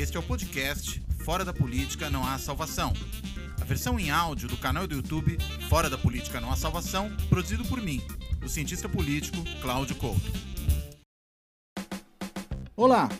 Este é o podcast Fora da Política Não Há Salvação. A versão em áudio do canal do YouTube Fora da Política Não Há Salvação, produzido por mim, o cientista político Cláudio Couto. Olá!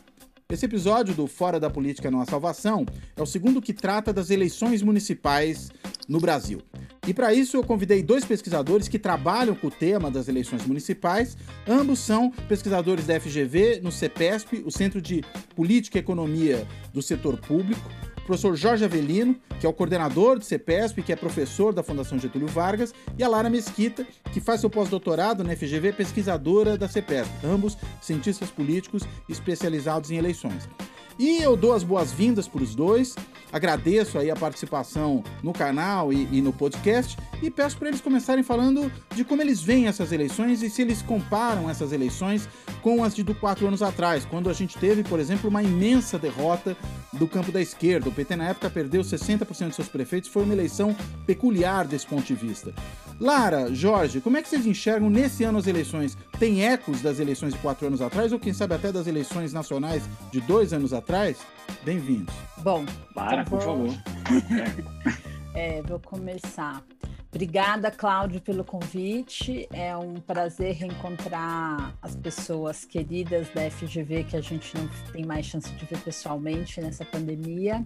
Esse episódio do Fora da Política Não Há Salvação é o segundo que trata das eleições municipais no Brasil. E para isso eu convidei dois pesquisadores que trabalham com o tema das eleições municipais. Ambos são pesquisadores da FGV no CEPESP, o Centro de Política e Economia do Setor Público. O professor Jorge Avelino, que é o coordenador do CEPESP, que é professor da Fundação Getúlio Vargas, e a Lara Mesquita, que faz seu pós-doutorado na FGV, pesquisadora da CEPESP, ambos cientistas políticos especializados em eleições. E eu dou as boas-vindas para os dois, agradeço aí a participação no canal e, e no podcast e peço para eles começarem falando de como eles veem essas eleições e se eles comparam essas eleições com as de do quatro anos atrás, quando a gente teve, por exemplo, uma imensa derrota do campo da esquerda. O PT na época perdeu 60% de seus prefeitos, foi uma eleição peculiar desse ponto de vista. Lara, Jorge, como é que vocês enxergam nesse ano as eleições? Tem ecos das eleições de quatro anos atrás ou quem sabe até das eleições nacionais de dois anos atrás? Bem-vindos. Bom, para, então por vou- favor. é, vou começar. Obrigada, Cláudio, pelo convite. É um prazer reencontrar as pessoas queridas da FGV que a gente não tem mais chance de ver pessoalmente nessa pandemia.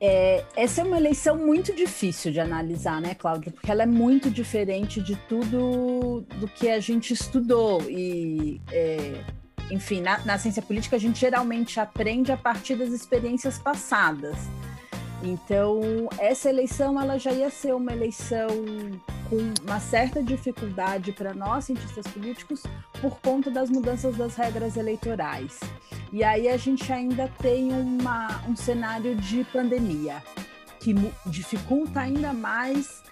É, essa é uma eleição muito difícil de analisar, né, Cláudio? Porque ela é muito diferente de tudo do que a gente estudou. E, é, enfim, na, na ciência política, a gente geralmente aprende a partir das experiências passadas. Então, essa eleição ela já ia ser uma eleição com uma certa dificuldade para nós, cientistas políticos, por conta das mudanças das regras eleitorais. E aí a gente ainda tem uma, um cenário de pandemia, que dificulta ainda mais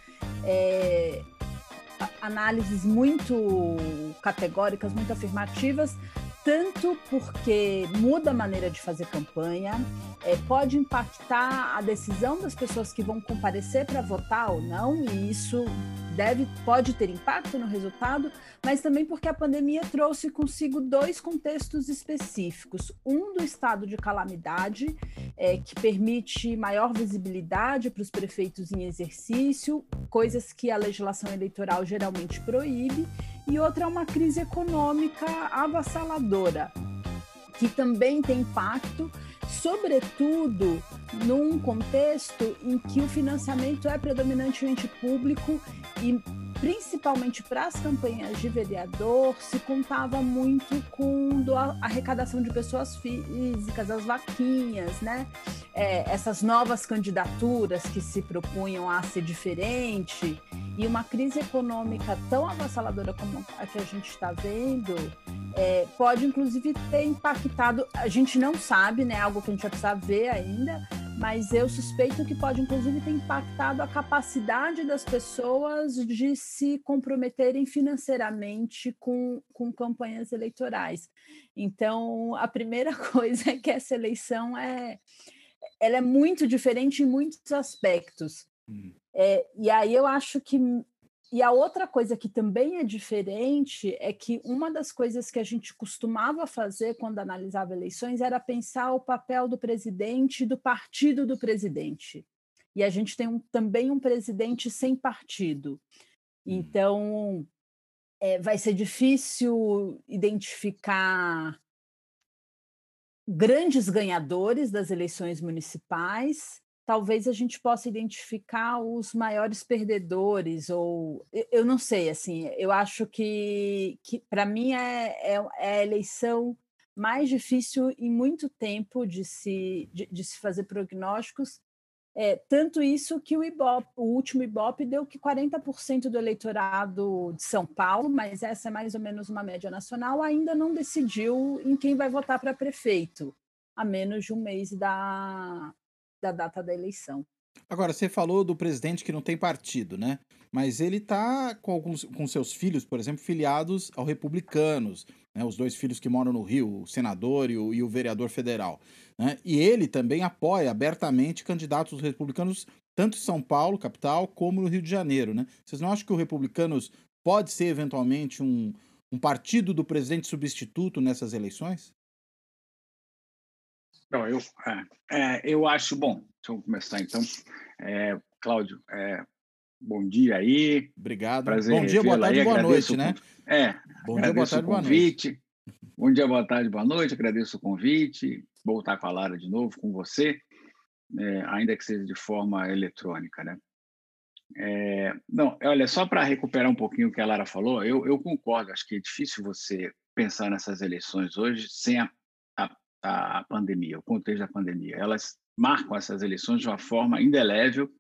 é, análises muito categóricas, muito afirmativas, tanto porque muda a maneira de fazer campanha, é, pode impactar a decisão das pessoas que vão comparecer para votar ou não, e isso deve, pode ter impacto no resultado, mas também porque a pandemia trouxe consigo dois contextos específicos. Um do estado de calamidade, é, que permite maior visibilidade para os prefeitos em exercício, coisas que a legislação eleitoral geralmente proíbe, e outra é uma crise econômica avassaladora, que também tem impacto, sobretudo num contexto em que o financiamento é predominantemente público e principalmente para as campanhas de vereador se contava muito com a arrecadação de pessoas físicas, as vaquinhas, né? É, essas novas candidaturas que se propunham a ser diferente e uma crise econômica tão avassaladora como a que a gente está vendo é, pode inclusive ter impactado. A gente não sabe, né? Algo que a gente vai precisar ver ainda, mas eu suspeito que pode inclusive ter impactado a capacidade das pessoas de se comprometerem financeiramente com, com campanhas eleitorais. Então, a primeira coisa é que essa eleição é, ela é muito diferente em muitos aspectos. É, e aí eu acho que e a outra coisa que também é diferente é que uma das coisas que a gente costumava fazer quando analisava eleições era pensar o papel do presidente e do partido do presidente. E a gente tem um, também um presidente sem partido. Então, é, vai ser difícil identificar grandes ganhadores das eleições municipais talvez a gente possa identificar os maiores perdedores ou eu- não sei assim eu acho que, que para mim é, é, é a eleição mais difícil em muito tempo de se de, de se fazer prognósticos. É, tanto isso que o Ibope, o último Ibope deu que 40% do eleitorado de São Paulo, mas essa é mais ou menos uma média nacional, ainda não decidiu em quem vai votar para prefeito, a menos de um mês da, da data da eleição. Agora, você falou do presidente que não tem partido, né? Mas ele tá com com seus filhos, por exemplo, filiados ao republicanos, né? Os dois filhos que moram no Rio, o senador e o, e o vereador federal. Né? E ele também apoia abertamente candidatos republicanos, tanto em São Paulo, capital, como no Rio de Janeiro, né? Vocês não acham que o republicanos pode ser eventualmente um, um partido do presidente substituto nessas eleições? Então, eu, é, é, eu acho bom. Deixa eu começar então. É, Cláudio, é, bom dia aí. Obrigado. Prazer bom dia, boa tarde, aí. boa noite, né? É. Bom dia, boa tarde, boa noite. Bom dia, boa tarde, boa noite. Agradeço o convite. Voltar com a Lara de novo com você, é, ainda que seja de forma eletrônica, né? É, não, olha, só para recuperar um pouquinho o que a Lara falou, eu, eu concordo. Acho que é difícil você pensar nessas eleições hoje sem a a pandemia, o contexto da pandemia. Elas marcam essas eleições de uma forma indelével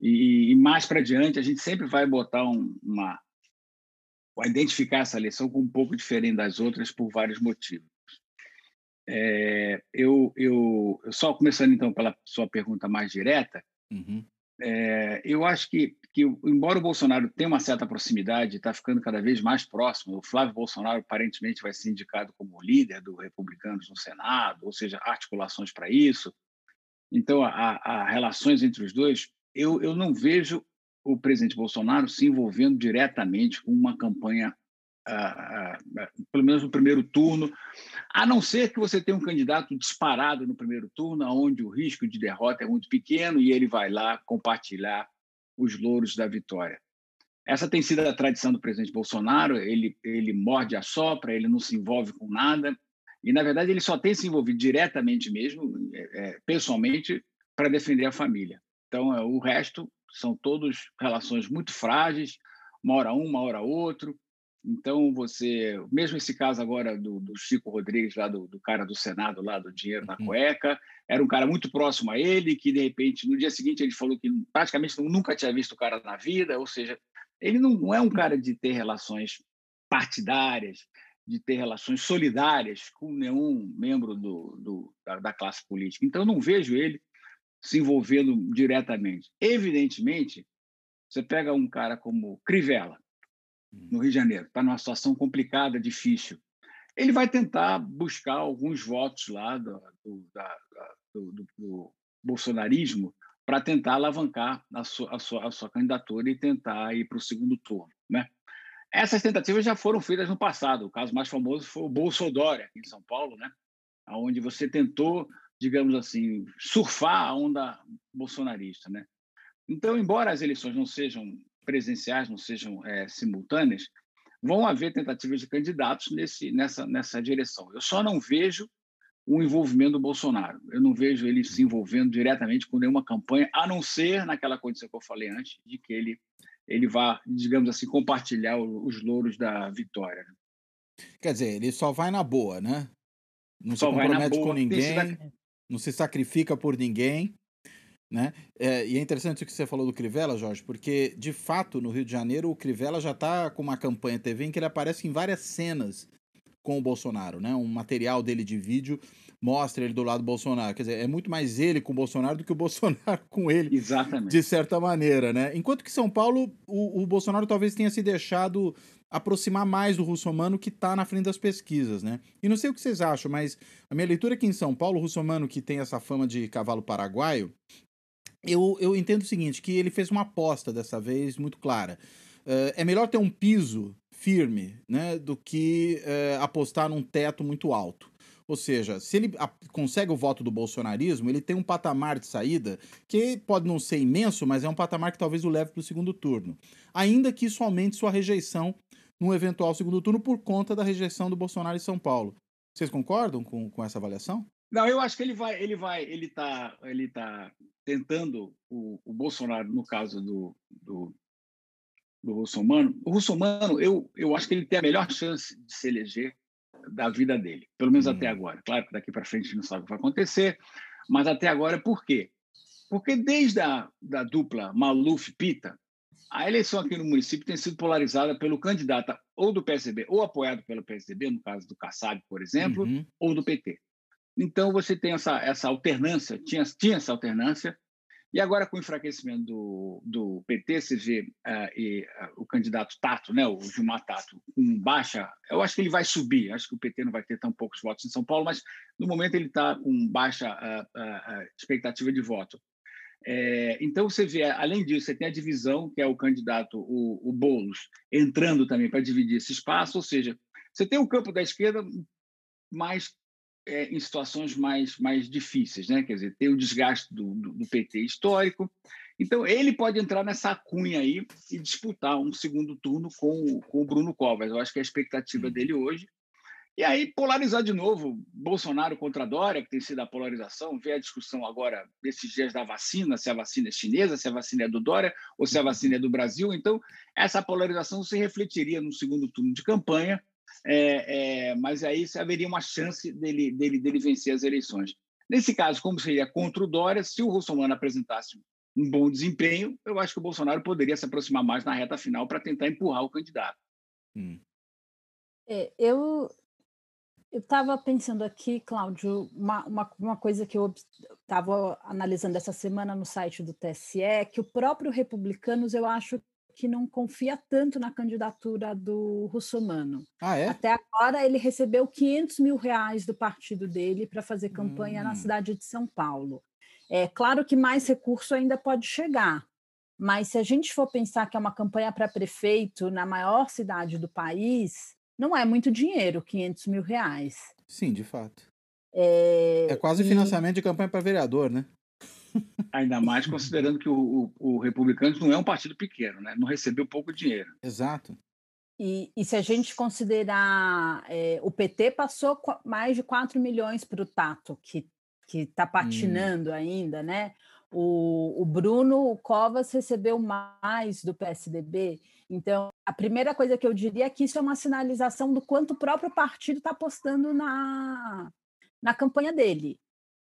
e, e mais para diante a gente sempre vai botar um, uma vai identificar essa eleição como um pouco diferente das outras por vários motivos. É, eu, eu, só começando então pela sua pergunta mais direta, uhum. é, eu acho que que, embora o Bolsonaro tenha uma certa proximidade, está ficando cada vez mais próximo, o Flávio Bolsonaro aparentemente vai ser indicado como líder do Republicanos no Senado, ou seja, articulações para isso. Então, há, relações entre os dois. Eu, eu não vejo o presidente Bolsonaro se envolvendo diretamente com uma campanha pelo menos no primeiro turno, a não ser que você tenha um candidato disparado no primeiro turno, onde o risco de derrota é muito pequeno e ele vai lá compartilhar os louros da vitória. Essa tem sido a tradição do presidente Bolsonaro, ele, ele morde a sopra, ele não se envolve com nada, e, na verdade, ele só tem se envolvido diretamente mesmo, é, é pessoalmente, para defender a família. Então, é, o resto são todos relações muito frágeis, uma hora um, uma hora outro, então, você, mesmo esse caso agora do, do Chico Rodrigues, lá do, do, cara do Senado, lá do dinheiro na uhum. cueca, era um cara muito próximo a ele, que de repente, no dia seguinte, ele falou que praticamente nunca tinha visto o cara na vida, ou seja, ele não, não é um cara de ter relações partidárias, de ter relações solidárias com nenhum membro do, do da, da classe política. Então, eu não vejo ele se envolvendo diretamente. Evidentemente, você pega um cara como Crivella, no Rio de Janeiro, está numa situação complicada, difícil. Ele vai tentar buscar alguns votos lá do, do, da, do, do bolsonarismo para tentar alavancar a sua, a, sua, a sua candidatura e tentar ir para o segundo turno. Né? Essas tentativas já foram feitas no passado. O caso mais famoso foi o Bolsonaro, aqui em São Paulo, né? onde você tentou, digamos assim, surfar a onda bolsonarista. Né? Então, embora as eleições não sejam presenciais, não sejam é, simultâneas, vão haver tentativas de candidatos nesse, nessa, nessa direção. Eu só não vejo o envolvimento do Bolsonaro. Eu não vejo ele se envolvendo diretamente com nenhuma campanha, a não ser naquela condição que eu falei antes, de que ele, ele vá, digamos assim, compartilhar os louros da vitória. Quer dizer, ele só vai na boa, né? Não só se compromete com ninguém, não se sacrifica por ninguém. Né? É, e é interessante o que você falou do Crivella, Jorge, porque de fato no Rio de Janeiro o Crivella já está com uma campanha TV em que ele aparece em várias cenas com o Bolsonaro, né? Um material dele de vídeo mostra ele do lado do Bolsonaro. Quer dizer, é muito mais ele com o Bolsonaro do que o Bolsonaro com ele. Exatamente. De certa maneira, né? Enquanto que São Paulo, o, o Bolsonaro talvez tenha se deixado aproximar mais do russomano que está na frente das pesquisas, né? E não sei o que vocês acham, mas a minha leitura aqui em São Paulo, o russomano que tem essa fama de cavalo paraguaio, eu, eu entendo o seguinte, que ele fez uma aposta dessa vez muito clara. Uh, é melhor ter um piso firme né, do que uh, apostar num teto muito alto. Ou seja, se ele consegue o voto do bolsonarismo, ele tem um patamar de saída que pode não ser imenso, mas é um patamar que talvez o leve para o segundo turno. Ainda que isso aumente sua rejeição num eventual segundo turno por conta da rejeição do Bolsonaro em São Paulo. Vocês concordam com, com essa avaliação? Não, eu acho que ele vai, ele vai, ele está, ele tá tentando o, o Bolsonaro no caso do, do, do Russomano. O Russomano, eu, eu acho que ele tem a melhor chance de se eleger da vida dele, pelo menos hum. até agora. Claro que daqui para frente a gente não sabe o que vai acontecer, mas até agora por quê? Porque desde a da dupla Maluf-Pita, a eleição aqui no município tem sido polarizada pelo candidato ou do PSDB ou apoiado pelo PSDB, no caso do Kassab, por exemplo, uhum. ou do PT. Então, você tem essa, essa alternância, tinha, tinha essa alternância, e agora com o enfraquecimento do, do PT, você vê uh, e, uh, o candidato Tato, né, o Gilmar Tato, com baixa. Eu acho que ele vai subir, acho que o PT não vai ter tão poucos votos em São Paulo, mas no momento ele está com baixa uh, expectativa de voto. É, então, você vê, além disso, você tem a divisão, que é o candidato, o, o Boulos, entrando também para dividir esse espaço, ou seja, você tem o campo da esquerda mais é, em situações mais, mais difíceis, né? quer dizer, tem o desgaste do, do, do, PT histórico. Então, ele pode entrar nessa cunha aí e disputar um segundo turno com, com o Bruno Covas. Eu acho que é a expectativa hum. dele hoje. E aí, polarizar de novo Bolsonaro contra Dória, que tem sido a polarização, ver a discussão agora desses dias da vacina, se a vacina é chinesa, se a vacina é do Dória ou se a vacina é do Brasil. Então, essa polarização se refletiria no segundo turno de campanha, é, é, mas aí haveria uma chance dele, dele, dele vencer as eleições. Nesse caso, como seria contra o Dória, se o Russomano apresentasse um bom desempenho, eu acho que o Bolsonaro poderia se aproximar mais na reta final para tentar empurrar o candidato. Hum. É, eu estava pensando aqui, Cláudio, uma, uma, uma coisa que eu estava analisando essa semana no site do TSE, que o próprio Republicanos, eu acho que não confia tanto na candidatura do Russomano. Ah, é? Até agora ele recebeu 500 mil reais do partido dele para fazer campanha hum. na cidade de São Paulo. É claro que mais recurso ainda pode chegar, mas se a gente for pensar que é uma campanha para prefeito na maior cidade do país, não é muito dinheiro, 500 mil reais. Sim, de fato. É, é quase e... financiamento de campanha para vereador, né? Ainda mais considerando que o, o, o Republicanos não é um partido pequeno, né? Não recebeu pouco dinheiro. Exato. E, e se a gente considerar, é, o PT passou mais de 4 milhões para o Tato, que está patinando hum. ainda, né? O, o Bruno Covas recebeu mais do PSDB. Então, a primeira coisa que eu diria é que isso é uma sinalização do quanto o próprio partido está apostando na, na campanha dele.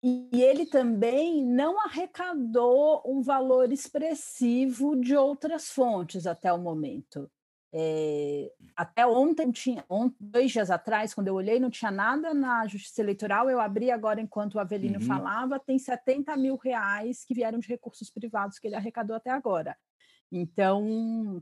E ele também não arrecadou um valor expressivo de outras fontes até o momento. É, até ontem, tinha, ontem, dois dias atrás, quando eu olhei, não tinha nada na Justiça Eleitoral. Eu abri agora, enquanto o Avelino uhum. falava, tem 70 mil reais que vieram de recursos privados que ele arrecadou até agora. Então,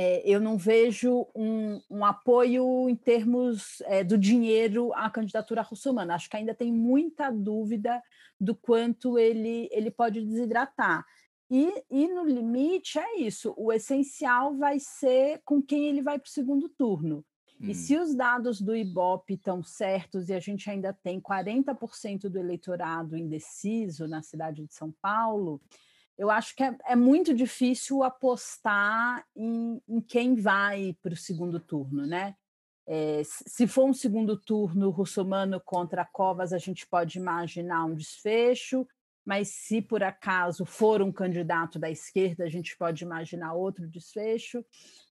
é, eu não vejo um, um, apoio em termos é, do dinheiro à candidatura russomana. Acho que ainda tem muita dúvida do quanto ele, ele pode desidratar. E, e no limite é isso: o essencial vai ser com quem ele vai para o segundo turno. Hum. E se os dados do Ibope estão certos e a gente ainda tem 40% do eleitorado indeciso na cidade de São Paulo, eu acho que é, é muito difícil apostar em, em quem vai para o segundo turno, né? É, se for um segundo turno russomano contra Covas, a gente pode imaginar um desfecho, mas se por acaso for um candidato da esquerda, a gente pode imaginar outro desfecho.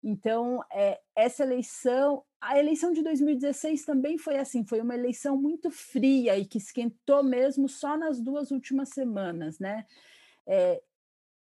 Então, é, essa eleição, a eleição de 2016 também foi assim, foi uma eleição muito fria e que esquentou mesmo só nas duas últimas semanas, né? É,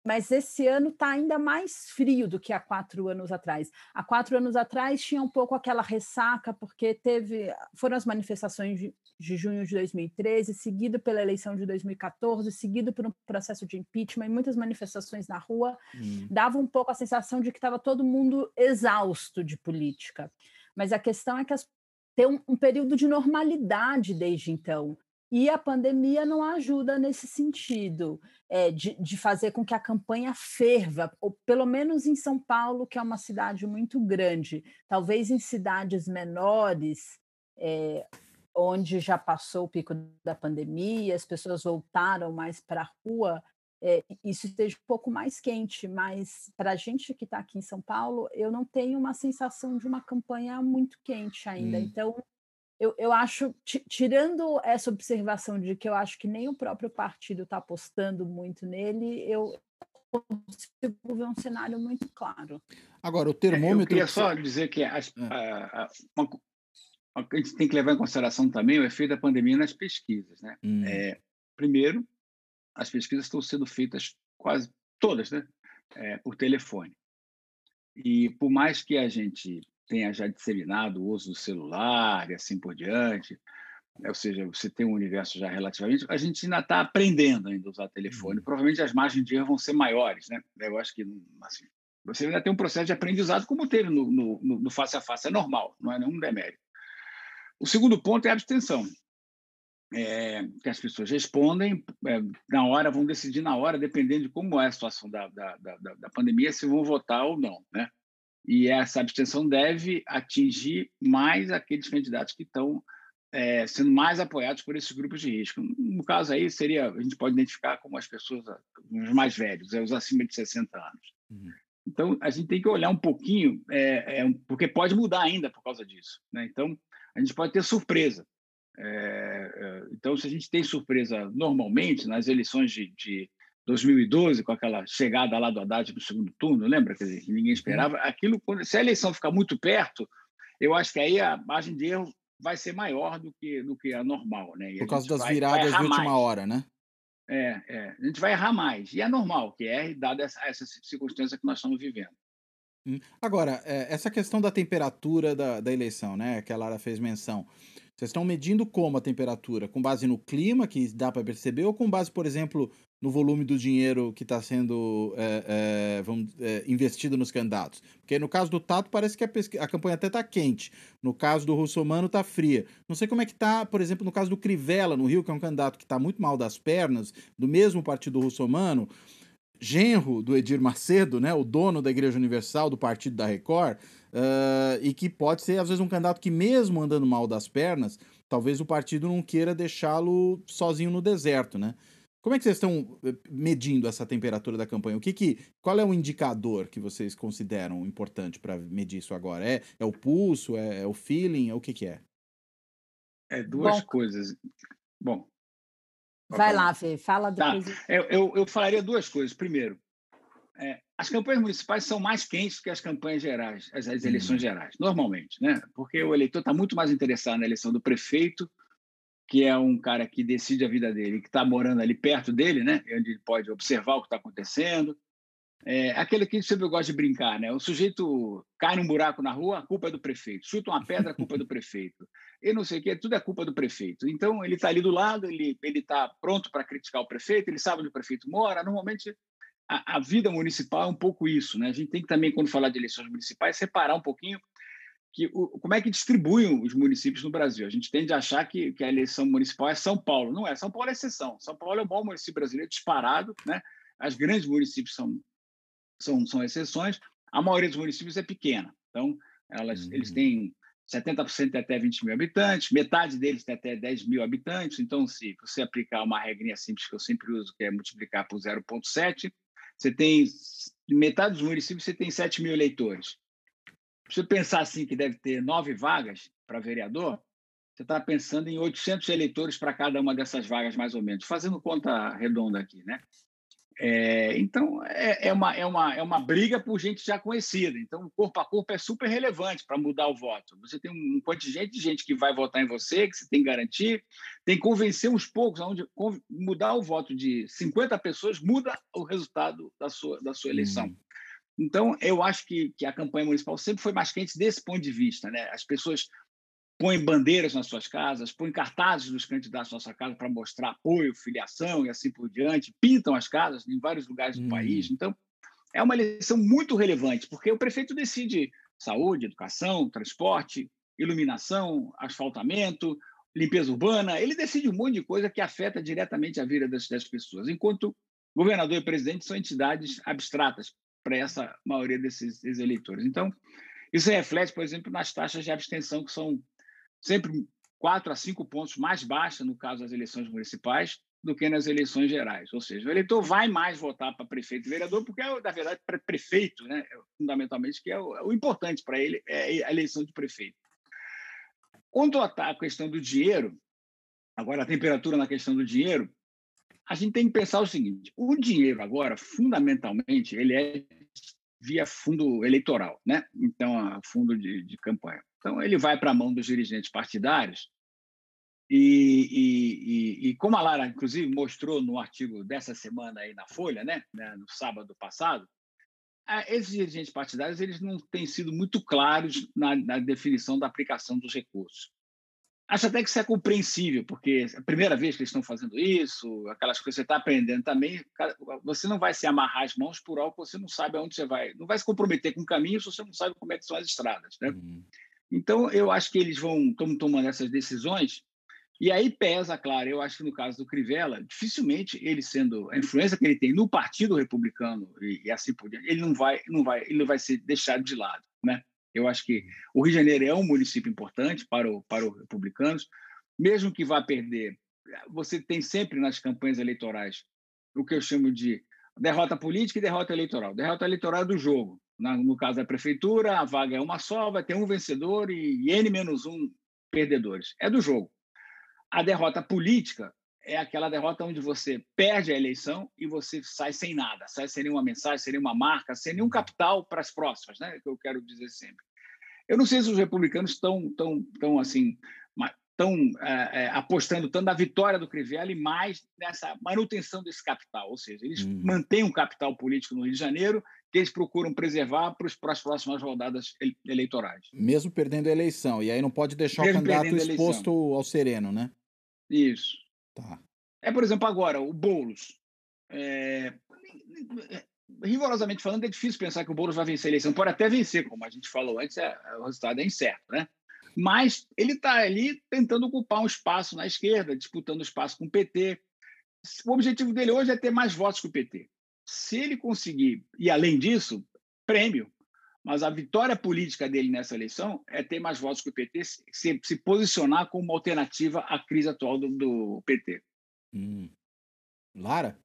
mas esse ano está ainda mais frio do que há quatro anos atrás. Há quatro anos atrás tinha um pouco aquela ressaca, porque teve foram as manifestações de, de junho de 2013, seguido pela eleição de 2014, seguido por um processo de impeachment e muitas manifestações na rua, hum. dava um pouco a sensação de que estava todo mundo exausto de política. Mas a questão é que as, tem um, um período de normalidade desde então. E a pandemia não ajuda nesse sentido, é, de, de, fazer com que a campanha ferva, ou pelo menos em São Paulo, que é uma cidade muito grande. Talvez em cidades menores, é, onde já passou o pico da pandemia, as pessoas voltaram mais para a rua, é, isso esteja um pouco mais quente, mas para a gente que está aqui em São Paulo, eu não tenho uma sensação de uma campanha muito quente ainda. Hum. Então, eu, eu acho, tirando essa observação de que eu acho que nem o próprio partido está apostando muito nele, eu consigo ver um cenário muito claro. Agora, o termômetro. Eu queria só dizer que as, é. a, a, uma, a gente tem que levar em consideração também o efeito da pandemia nas pesquisas. Né? Hum. É, primeiro, as pesquisas estão sendo feitas quase todas né? É, por telefone. E por mais que a gente tenha já disseminado o uso do celular e assim por diante, né, ou seja, você tem um universo já relativamente, a gente ainda está aprendendo ainda a usar telefone. Uhum. Provavelmente as margens de erro vão ser maiores, né? Eu acho que assim, você ainda tem um processo de aprendizado como teve no, no, no face a face, é normal, não é nenhum demérito. O segundo ponto é a abstenção. É, que as pessoas respondem é, na hora, vão decidir na hora, dependendo de como é a situação da, da, da, da pandemia, se vão votar ou não. Né? E essa abstenção deve atingir mais aqueles candidatos que estão é, sendo mais apoiados por esses grupos de risco. No caso aí, seria, a gente pode identificar como as pessoas, os mais velhos, é, os acima de 60 anos. Uhum. Então, a gente tem que olhar um pouquinho, é, é, porque pode mudar ainda por causa disso. Né? Então, a gente pode ter surpresa. É, é então, se a gente tem surpresa normalmente nas eleições de, de 2012, com aquela chegada lá do Haddad no segundo turno, lembra? Quer dizer, que ninguém esperava. Aquilo, se a eleição ficar muito perto, eu acho que aí a margem de erro vai ser maior do que, do que a normal. Né? E Por causa das vai, viradas vai de última mais. hora, né? É, é, a gente vai errar mais. E é normal que erre, dada essa, essa circunstância que nós estamos vivendo. Hum. Agora, é, essa questão da temperatura da, da eleição, né, que a Lara fez menção, vocês estão medindo como a temperatura? Com base no clima, que dá para perceber, ou com base, por exemplo, no volume do dinheiro que está sendo é, é, vamos, é, investido nos candidatos? Porque no caso do Tato, parece que a, a campanha até está quente. No caso do Russomano, está fria. Não sei como é que está, por exemplo, no caso do Crivella, no Rio, que é um candidato que está muito mal das pernas, do mesmo partido Russomano genro do Edir Macedo, né, o dono da Igreja Universal, do partido da Record, uh, e que pode ser, às vezes, um candidato que, mesmo andando mal das pernas, talvez o partido não queira deixá-lo sozinho no deserto, né? Como é que vocês estão eh, medindo essa temperatura da campanha? O que, que qual é o indicador que vocês consideram importante para medir isso agora? É, é o pulso? É, é o feeling? É o que, que é? É duas Bom, coisas. Bom, Vai lá, Fê, fala tá. depois. Tá. Eu, eu, eu, falaria duas coisas. Primeiro, é, as campanhas municipais são mais quentes que as campanhas gerais, as, as eleições uhum. gerais, normalmente, né? Porque o eleitor está muito mais interessado na eleição do prefeito, que é um cara que decide a vida dele, que está morando ali perto dele, né? Onde ele pode observar o que está acontecendo. É aquele que sempre gosta de brincar, né? O sujeito cai num buraco na rua, a culpa é do prefeito. Chuta uma pedra, a culpa é do prefeito. E não sei o quê, tudo é culpa do prefeito. Então, ele está ali do lado, ele está pronto para criticar o prefeito, ele sabe onde o prefeito mora. Normalmente, a, a, vida municipal é um pouco isso, né? A gente tem que também, quando falar de eleições municipais, separar um pouquinho que, o, como é que distribuem os municípios no Brasil. A gente tende a achar que, que a eleição municipal é São Paulo. Não é, São Paulo é exceção. São Paulo é o maior município brasileiro disparado, né? As grandes municípios são são, são exceções. A maioria dos municípios é pequena, então elas, uhum. eles têm 70% tem até 20 mil habitantes, metade deles tem até 10 mil habitantes. Então, se você aplicar uma regrinha simples que eu sempre uso, que é multiplicar por 0,7, você tem metade dos municípios você tem 7 mil eleitores. Você pensar assim que deve ter nove vagas para vereador, você está pensando em 800 eleitores para cada uma dessas vagas, mais ou menos, fazendo conta redonda aqui, né? É, então, é, é, uma, é, uma, é uma briga por gente já conhecida. Então, corpo a corpo é super relevante para mudar o voto. Você tem um contingente de gente que vai votar em você, que você tem que garantir, tem que convencer uns poucos, onde mudar o voto de 50 pessoas muda o resultado da sua, da sua eleição. Hum. Então, eu acho que, que a campanha municipal sempre foi mais quente desse ponto de vista. Né? As pessoas põem bandeiras nas suas casas, põem cartazes dos candidatos na sua casa para mostrar apoio, filiação e assim por diante, pintam as casas em vários lugares do hum. país. Então, é uma eleição muito relevante, porque o prefeito decide saúde, educação, transporte, iluminação, asfaltamento, limpeza urbana, ele decide um monte de coisa que afeta diretamente a vida das, das pessoas, enquanto governador e presidente são entidades abstratas para essa maioria desses, desses eleitores. Então, isso reflete, por exemplo, nas taxas de abstenção, que são sempre quatro a cinco pontos mais baixa no caso das eleições municipais do que nas eleições gerais. Ou seja, o eleitor vai mais votar para prefeito e vereador, porque, é, na verdade, para prefeito, né, é, fundamentalmente, que é o, é o importante para ele, é a eleição de prefeito. Quanto à questão do dinheiro, agora a temperatura na questão do dinheiro, a gente tem que pensar o seguinte: o dinheiro agora, fundamentalmente, ele é via fundo eleitoral, né? Então, fundo de, de campanha. Então, ele vai para a mão dos dirigentes partidários. E, e, e, e, como a Lara, inclusive, mostrou no artigo dessa semana aí na Folha, né, né no sábado passado, esses dirigentes partidários eles não têm sido muito claros na, na definição da aplicação dos recursos. Acho até que isso é compreensível, porque é a primeira vez que eles estão fazendo isso, aquelas coisas que você está aprendendo também, você não vai se amarrar as mãos por algo que você não sabe aonde você vai, não vai se comprometer com o caminho se você não sabe como é que são as estradas, né? Uhum. Então, eu acho que eles vão estão tomando essas decisões e aí pesa, claro, eu acho que no caso do Crivella, dificilmente ele sendo a influência que ele tem no Partido Republicano e, e assim por diante, ele não vai, não vai, ele não vai ser deixado de lado, né? Eu acho que o Rio de Janeiro é um município importante para para os republicanos. mesmo que vá perder, você tem sempre nas campanhas eleitorais o que eu chamo de derrota política e derrota eleitoral. Derrota eleitoral é do jogo. No caso da prefeitura, a vaga é uma só, vai ter um vencedor e N menos um perdedores. É do jogo. A derrota política é aquela derrota onde você perde a eleição e você sai sem nada, sai sem nenhuma mensagem, sem nenhuma marca, sem nenhum capital para as próximas, né? Que eu quero dizer sempre. Eu não sei se os republicanos estão tão, tão assim estão é, é, apostando tanto na vitória do Crivella mais nessa manutenção desse capital, ou seja, eles uhum. mantêm um capital político no Rio de Janeiro que eles procuram preservar para, para as próximas rodadas eleitorais. Mesmo perdendo a eleição, e aí não pode deixar Mesmo o candidato exposto ao sereno, né? Isso. Tá. É, por exemplo, agora, o Boulos. É, rigorosamente falando, é difícil pensar que o Boulos vai vencer a eleição. Pode até vencer, como a gente falou antes, é, o resultado é incerto, né? Mas ele está ali tentando ocupar um espaço na esquerda, disputando espaço com o PT. O objetivo dele hoje é ter mais votos que o PT. Se ele conseguir, e além disso, prêmio. Mas a vitória política dele nessa eleição é ter mais votos que o PT, se, se posicionar como uma alternativa à crise atual do, do PT. Hum. Lara?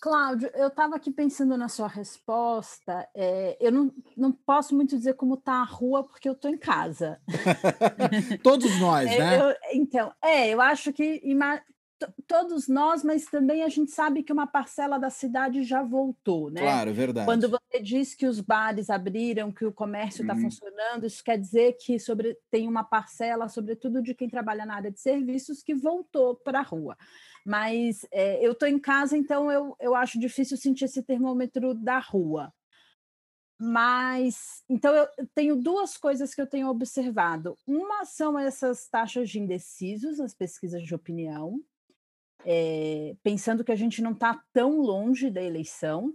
Cláudio, eu estava aqui pensando na sua resposta. É, eu não, não posso muito dizer como está a rua, porque eu estou em casa. Todos nós, é, né? Eu, então, é, eu acho que todos nós, mas também a gente sabe que uma parcela da cidade já voltou, né? Claro, é verdade. Quando você diz que os bares abriram, que o comércio está uhum. funcionando, isso quer dizer que sobre, tem uma parcela, sobretudo de quem trabalha na área de serviços, que voltou para a rua. Mas é, eu estou em casa, então eu, eu acho difícil sentir esse termômetro da rua. Mas, então, eu tenho duas coisas que eu tenho observado. Uma são essas taxas de indecisos nas pesquisas de opinião, é, pensando que a gente não está tão longe da eleição.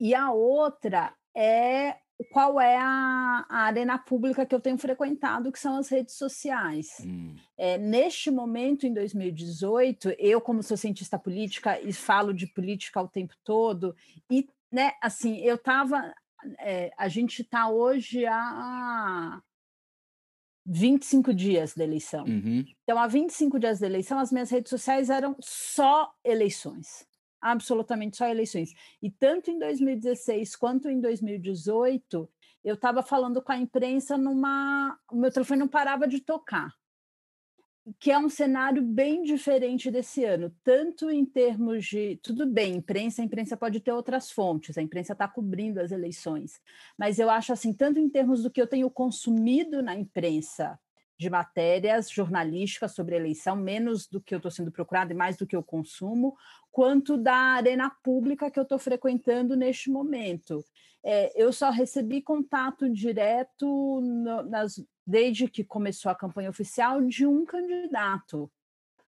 E a outra é qual é a, a, arena pública que eu tenho frequentado, que são as redes sociais. Hum. É, neste momento, em 2018, eu, como sou cientista política e falo de política o tempo todo, e né, assim, eu estava. É, a gente está hoje a 25 dias da eleição. Uhum. Então, há 25 dias da eleição, as minhas redes sociais eram só eleições. Absolutamente só eleições. E tanto em 2016 quanto em 2018, eu estava falando com a imprensa numa. O meu telefone não parava de tocar que é um cenário bem diferente desse ano, tanto em termos de. Tudo bem, imprensa, a imprensa pode ter outras fontes, a imprensa está cobrindo as eleições, mas eu acho assim, tanto em termos do que eu tenho consumido na imprensa de matérias jornalísticas sobre eleição, menos do que eu estou sendo procurado e mais do que eu consumo, quanto da arena pública que eu estou frequentando neste momento. É, eu só recebi contato direto no, nas, desde que começou a campanha oficial de um candidato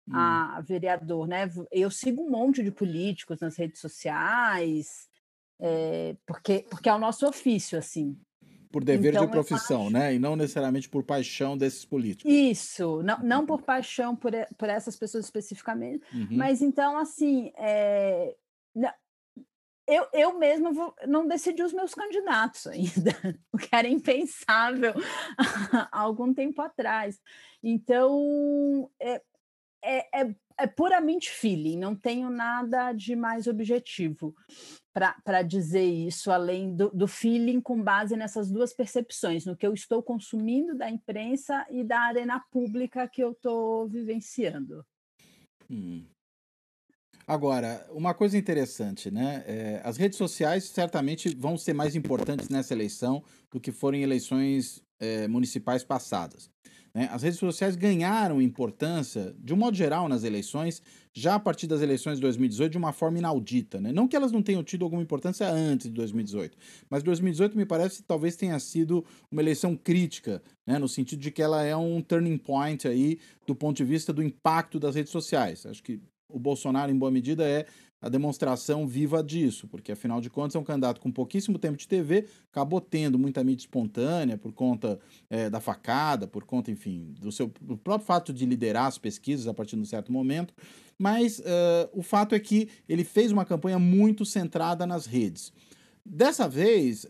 hum. a vereador, né? Eu sigo um monte de políticos nas redes sociais, é, porque, porque é o nosso ofício, assim por dever então, de profissão, acho... né? E não necessariamente por paixão desses políticos. Isso, não, não por paixão por, por essas pessoas especificamente, uhum. mas então, assim, é... eu, eu mesma vou, não decidi os meus candidatos ainda, o que era impensável há algum tempo atrás. Então, é, é, é, é puramente feeling, não tenho nada de mais objetivo para dizer isso, além do, do, feeling com base nessas duas percepções, no que eu estou consumindo da imprensa e da arena pública que eu estou vivenciando. Hum. Agora, uma coisa interessante, né? É, as redes sociais certamente vão ser mais importantes nessa eleição do que foram em eleições é, municipais passadas. Né? As redes sociais ganharam importância, de um modo geral, nas eleições, já a partir das eleições de 2018, de uma forma inaudita. Né? Não que elas não tenham tido alguma importância antes de 2018, mas 2018 me parece que talvez tenha sido uma eleição crítica, né? no sentido de que ela é um turning point aí do ponto de vista do impacto das redes sociais. Acho que o Bolsonaro, em boa medida, é a demonstração viva disso, porque afinal de contas é um candidato com pouquíssimo tempo de TV, acabou tendo muita mídia espontânea por conta é, da facada, por conta, enfim, do seu do próprio fato de liderar as pesquisas a partir de um certo momento. Mas uh, o fato é que ele fez uma campanha muito centrada nas redes. Dessa vez,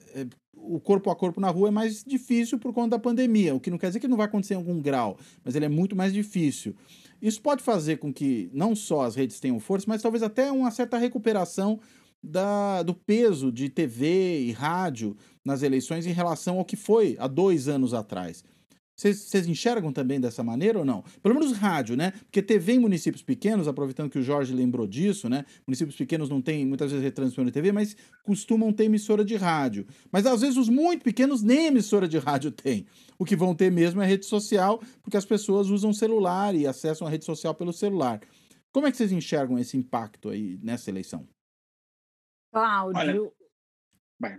o corpo a corpo na rua é mais difícil por conta da pandemia, o que não quer dizer que não vai acontecer em algum grau, mas ele é muito mais difícil. Isso pode fazer com que não só as redes tenham força, mas talvez até uma certa recuperação da, do peso de TV e rádio nas eleições em relação ao que foi há dois anos atrás. Vocês enxergam também dessa maneira ou não? Pelo menos rádio, né? Porque TV em municípios pequenos, aproveitando que o Jorge lembrou disso, né? Municípios pequenos não têm muitas vezes retransmissão de TV, mas costumam ter emissora de rádio. Mas às vezes os muito pequenos nem emissora de rádio têm. O que vão ter mesmo é rede social, porque as pessoas usam celular e acessam a rede social pelo celular. Como é que vocês enxergam esse impacto aí nessa eleição? Cláudio, Olha,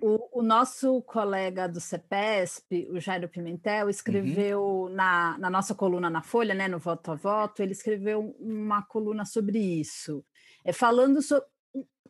o, o, nosso colega do CEPESP, o Jairo Pimentel, escreveu uhum. na, na, nossa coluna na Folha, né, no Voto a Voto, ele escreveu uma coluna sobre isso, é, falando sobre,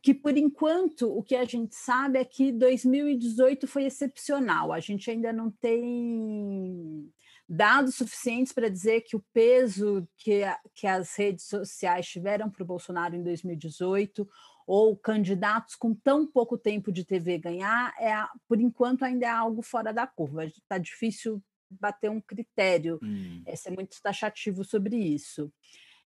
que, por enquanto, o que a gente sabe é que 2018 foi excepcional. A gente ainda não tem dados suficientes para dizer que o peso que, a, que as redes sociais tiveram para o Bolsonaro em 2018 ou candidatos com tão pouco tempo de TV ganhar, é, por enquanto ainda é algo fora da curva. Está difícil bater um critério, hum. é, ser muito taxativo sobre isso.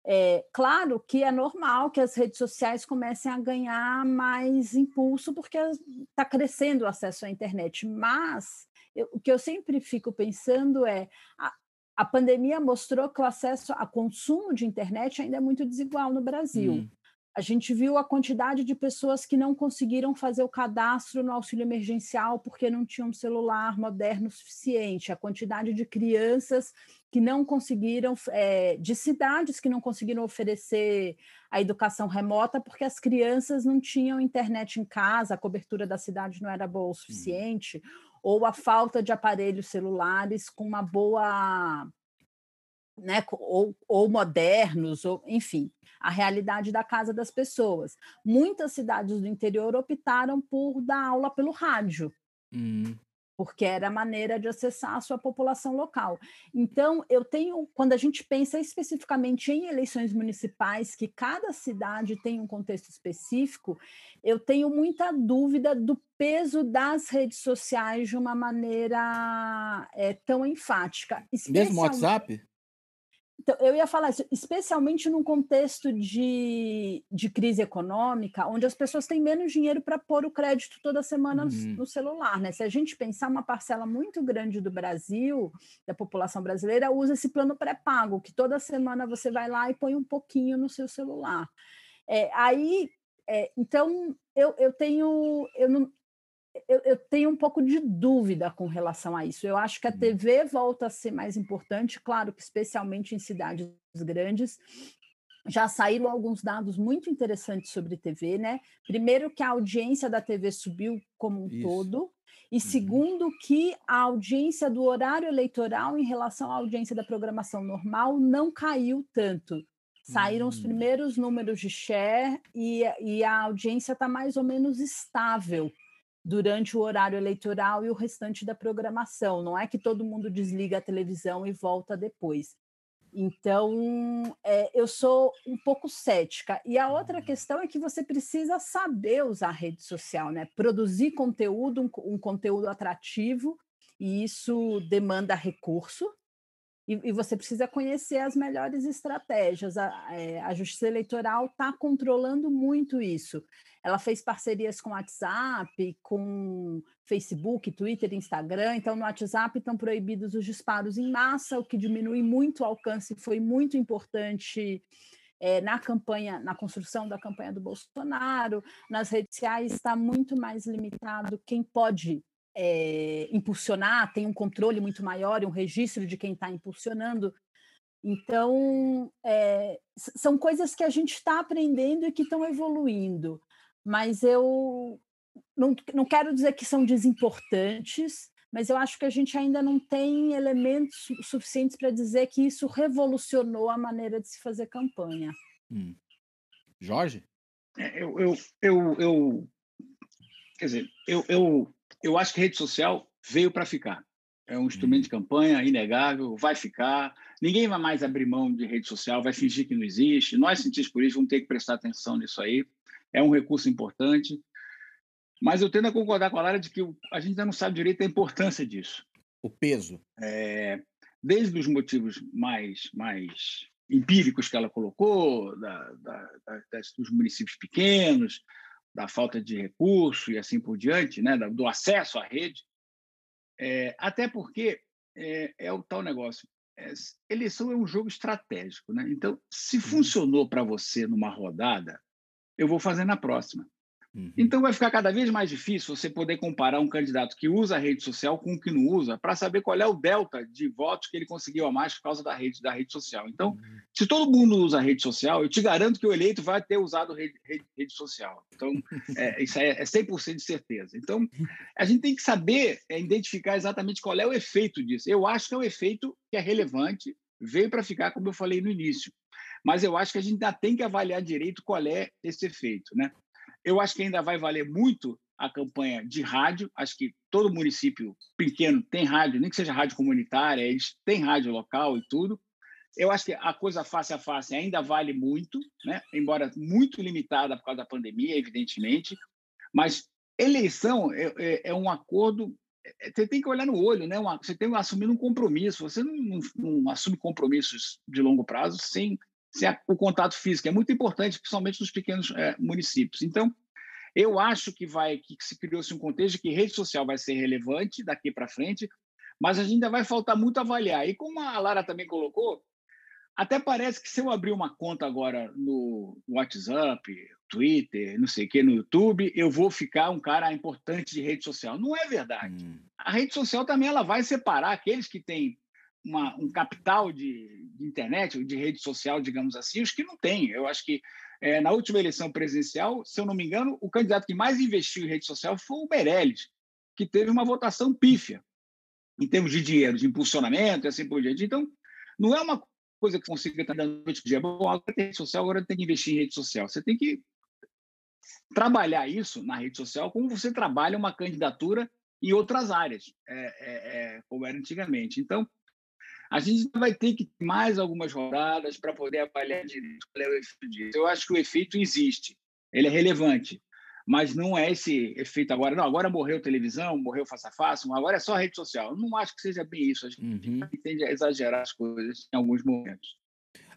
É, claro que é normal que as redes sociais comecem a ganhar mais impulso, porque está crescendo o acesso à internet, mas eu, o que eu sempre fico pensando é. A, a pandemia mostrou que o acesso a consumo de internet ainda é muito desigual no Brasil. Hum. A gente viu a quantidade de pessoas que não conseguiram fazer o cadastro no auxílio emergencial porque não tinham um celular moderno suficiente, a quantidade de crianças que não conseguiram, é, de cidades que não conseguiram oferecer a educação remota porque as crianças não tinham internet em casa, a cobertura da cidade não era boa o suficiente, ou a falta de aparelhos celulares com uma boa né, ou, ou, modernos, ou enfim, a realidade da casa das pessoas. Muitas cidades do interior optaram por dar aula pelo rádio. Hum. Porque era a maneira de acessar a sua população local. Então, eu tenho, quando a gente pensa especificamente em eleições municipais, que cada cidade tem um contexto específico, eu tenho muita dúvida do peso das redes sociais de uma maneira é, tão enfática. Mesmo o WhatsApp? Então, eu ia falar isso, especialmente num contexto de, de crise econômica, onde as pessoas têm menos dinheiro para pôr o crédito toda semana uhum. no, celular. Né? Se a gente pensar, uma parcela muito grande do Brasil, da população brasileira, usa esse plano pré-pago, que toda semana você vai lá e põe um pouquinho no seu celular. É, aí, é, então, eu, eu tenho. Eu não, eu, eu, tenho um pouco de dúvida com relação a isso. Eu acho que a uhum. TV volta a ser mais importante, claro que especialmente em cidades grandes. Já saíram alguns dados muito interessantes sobre TV, né? Primeiro que a audiência da TV subiu como um isso. todo, e uhum. segundo que a audiência do horário eleitoral em relação à audiência da programação normal não caiu tanto. Saíram uhum. os hum. primeiros números de share e, e a audiência está mais ou menos estável durante o horário eleitoral e o restante da programação. Não é que todo mundo desliga a televisão e volta depois. Então, é, eu sou um pouco cética. E a outra questão é que você precisa saber usar a rede social, né? Produzir conteúdo, um, um conteúdo atrativo, e isso demanda recurso, e, e, você precisa conhecer as melhores estratégias. A, é, a Justiça Eleitoral está controlando muito isso. Ela fez parcerias com WhatsApp, com Facebook, Twitter, Instagram. Então, no WhatsApp estão proibidos os disparos em massa, o que diminui muito o alcance, foi muito importante é, na campanha, na construção da campanha do Bolsonaro. Nas redes sociais está muito mais limitado quem pode é, impulsionar, tem um controle muito maior e um registro de quem está impulsionando. Então, é, são coisas que a gente está aprendendo e que estão evoluindo, mas eu não, não quero dizer que são desimportantes, mas eu acho que a gente ainda não tem elementos suficientes para dizer que isso revolucionou a maneira de se fazer campanha. Hum. Jorge? É, eu, eu, eu, eu, quer dizer, eu, eu eu acho que rede social veio para ficar. É um instrumento de uhum. campanha inegável, vai ficar. Ninguém vai mais abrir mão de rede social, vai fingir que não existe. Nós, cientistas políticos, vamos ter que prestar atenção nisso aí. É um recurso importante. Mas eu tendo a concordar com a Lara de que a gente ainda não sabe direito a importância disso. O peso. É, desde os motivos mais, mais empíricos que ela colocou, da, da, da, dos municípios pequenos, da falta de recurso e assim por diante, né, do acesso à rede, é, até porque é, é, o tal negócio. É, eleição é um jogo estratégico, né? Então, se uhum. funcionou para você numa rodada, eu vou fazer na próxima. Uhum. Então vai ficar cada vez mais difícil você poder comparar um candidato que usa a rede social com o que não usa para saber qual é o delta de votos que ele conseguiu a mais por causa da rede, da rede social. Então, uhum. se todo mundo usa a rede social, eu te garanto que o eleito vai ter usado rede, rede, rede social. Então, é, isso é, é 100% de certeza. Então, a gente tem que saber é, identificar exatamente qual é o efeito disso. Eu acho que é um efeito que é relevante, veio para ficar, como eu falei no início. Mas eu acho que a gente ainda tem que avaliar direito qual é esse efeito, né? Eu acho que ainda vai valer muito a campanha de rádio. Acho que todo município pequeno tem rádio, nem que seja rádio comunitária, eles têm rádio local e tudo. Eu acho que a coisa face a face ainda vale muito, né? embora muito limitada por causa da pandemia, evidentemente. Mas eleição é, é, é um acordo. É, você tem que olhar no olho, né? você tem que assumir um compromisso. Você não, não, não assume compromissos de longo prazo sem o contato físico é muito importante, principalmente nos pequenos é, municípios. Então, eu acho que vai que se criou-se um contexto de que rede social vai ser relevante daqui para frente, mas a gente ainda vai faltar muito avaliar. E como a Lara também colocou, até parece que se eu abrir uma conta agora no WhatsApp, Twitter, não sei o que, no YouTube, eu vou ficar um cara importante de rede social. Não é verdade. Hum. A rede social também ela vai separar aqueles que têm uma, um capital de, de, internet, de rede social, digamos assim, os que não têm. Eu acho que é, na última eleição presidencial, se eu não me engano, o candidato que mais investiu em rede social foi o Meirelles, que teve uma votação pífia em termos de dinheiro, de impulsionamento e assim por diante. Então, não é uma coisa que consiga estar dando noite dia. Bom, agora tem rede social, agora tem que investir em rede social. Você tem que trabalhar isso na rede social como você trabalha uma candidatura em outras áreas, é, é, é, como era antigamente. Então, a gente vai ter que ter mais algumas rodadas para poder avaliar direito qual é o efeito disso. Eu acho que o efeito existe, ele é relevante, mas não é esse efeito agora. Não, agora morreu televisão, morreu face a face, agora é só rede social. Eu não acho que seja bem isso. A gente uhum. tende a exagerar as coisas em alguns momentos.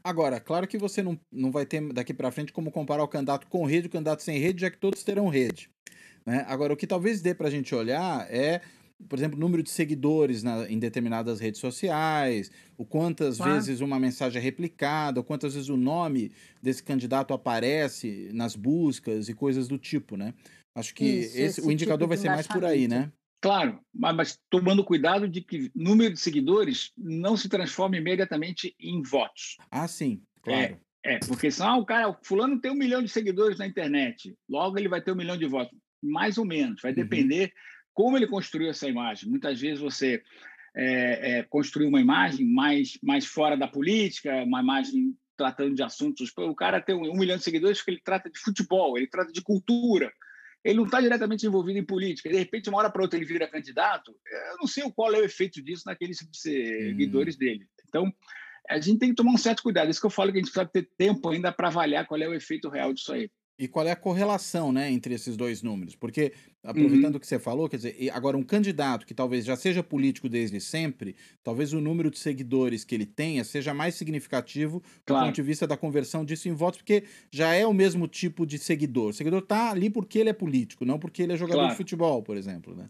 Agora, claro que você não, não vai ter daqui para frente como comparar o candidato com rede e o candidato sem rede, já que todos terão rede. Né? Agora, o que talvez dê para a gente olhar é por exemplo, número de seguidores na, em determinadas redes sociais, o quantas claro. vezes uma mensagem é replicada, ou quantas vezes o nome desse candidato aparece nas buscas e coisas do tipo, né? Acho que Isso, esse, esse o indicador tipo vai ser mais por aí, né? Claro, mas, mas, tomando cuidado de que número de seguidores não se transforme imediatamente em votos. Ah, sim, claro. É, é porque senão ah, o cara, fulano tem um milhão de seguidores na internet, logo ele vai ter um milhão de votos. Mais ou menos, vai uhum. Como ele construiu essa imagem. Muitas vezes você é, é, construiu uma imagem mais, mais fora da política, uma imagem tratando de assuntos. O cara tem um, um milhão de seguidores porque ele trata de futebol, ele trata de cultura. Ele não está diretamente envolvido em política. De repente, uma hora para outra, ele vira candidato. Eu não sei qual é o efeito disso naqueles seguidores hum. dele. Então, a gente tem que tomar um certo cuidado. Isso que eu falo que a gente precisa ter tempo ainda para avaliar qual é o efeito real disso aí e qual é a correlação né, entre esses dois números. Porque, aproveitando uhum. o que você falou, quer dizer, agora um candidato que talvez já seja político desde sempre, talvez o número de seguidores que ele tenha seja mais significativo claro. do ponto de vista da conversão disso em votos, porque já é o mesmo tipo de seguidor. O seguidor está ali porque ele é político, não porque ele é jogador claro. de futebol, por exemplo. Né?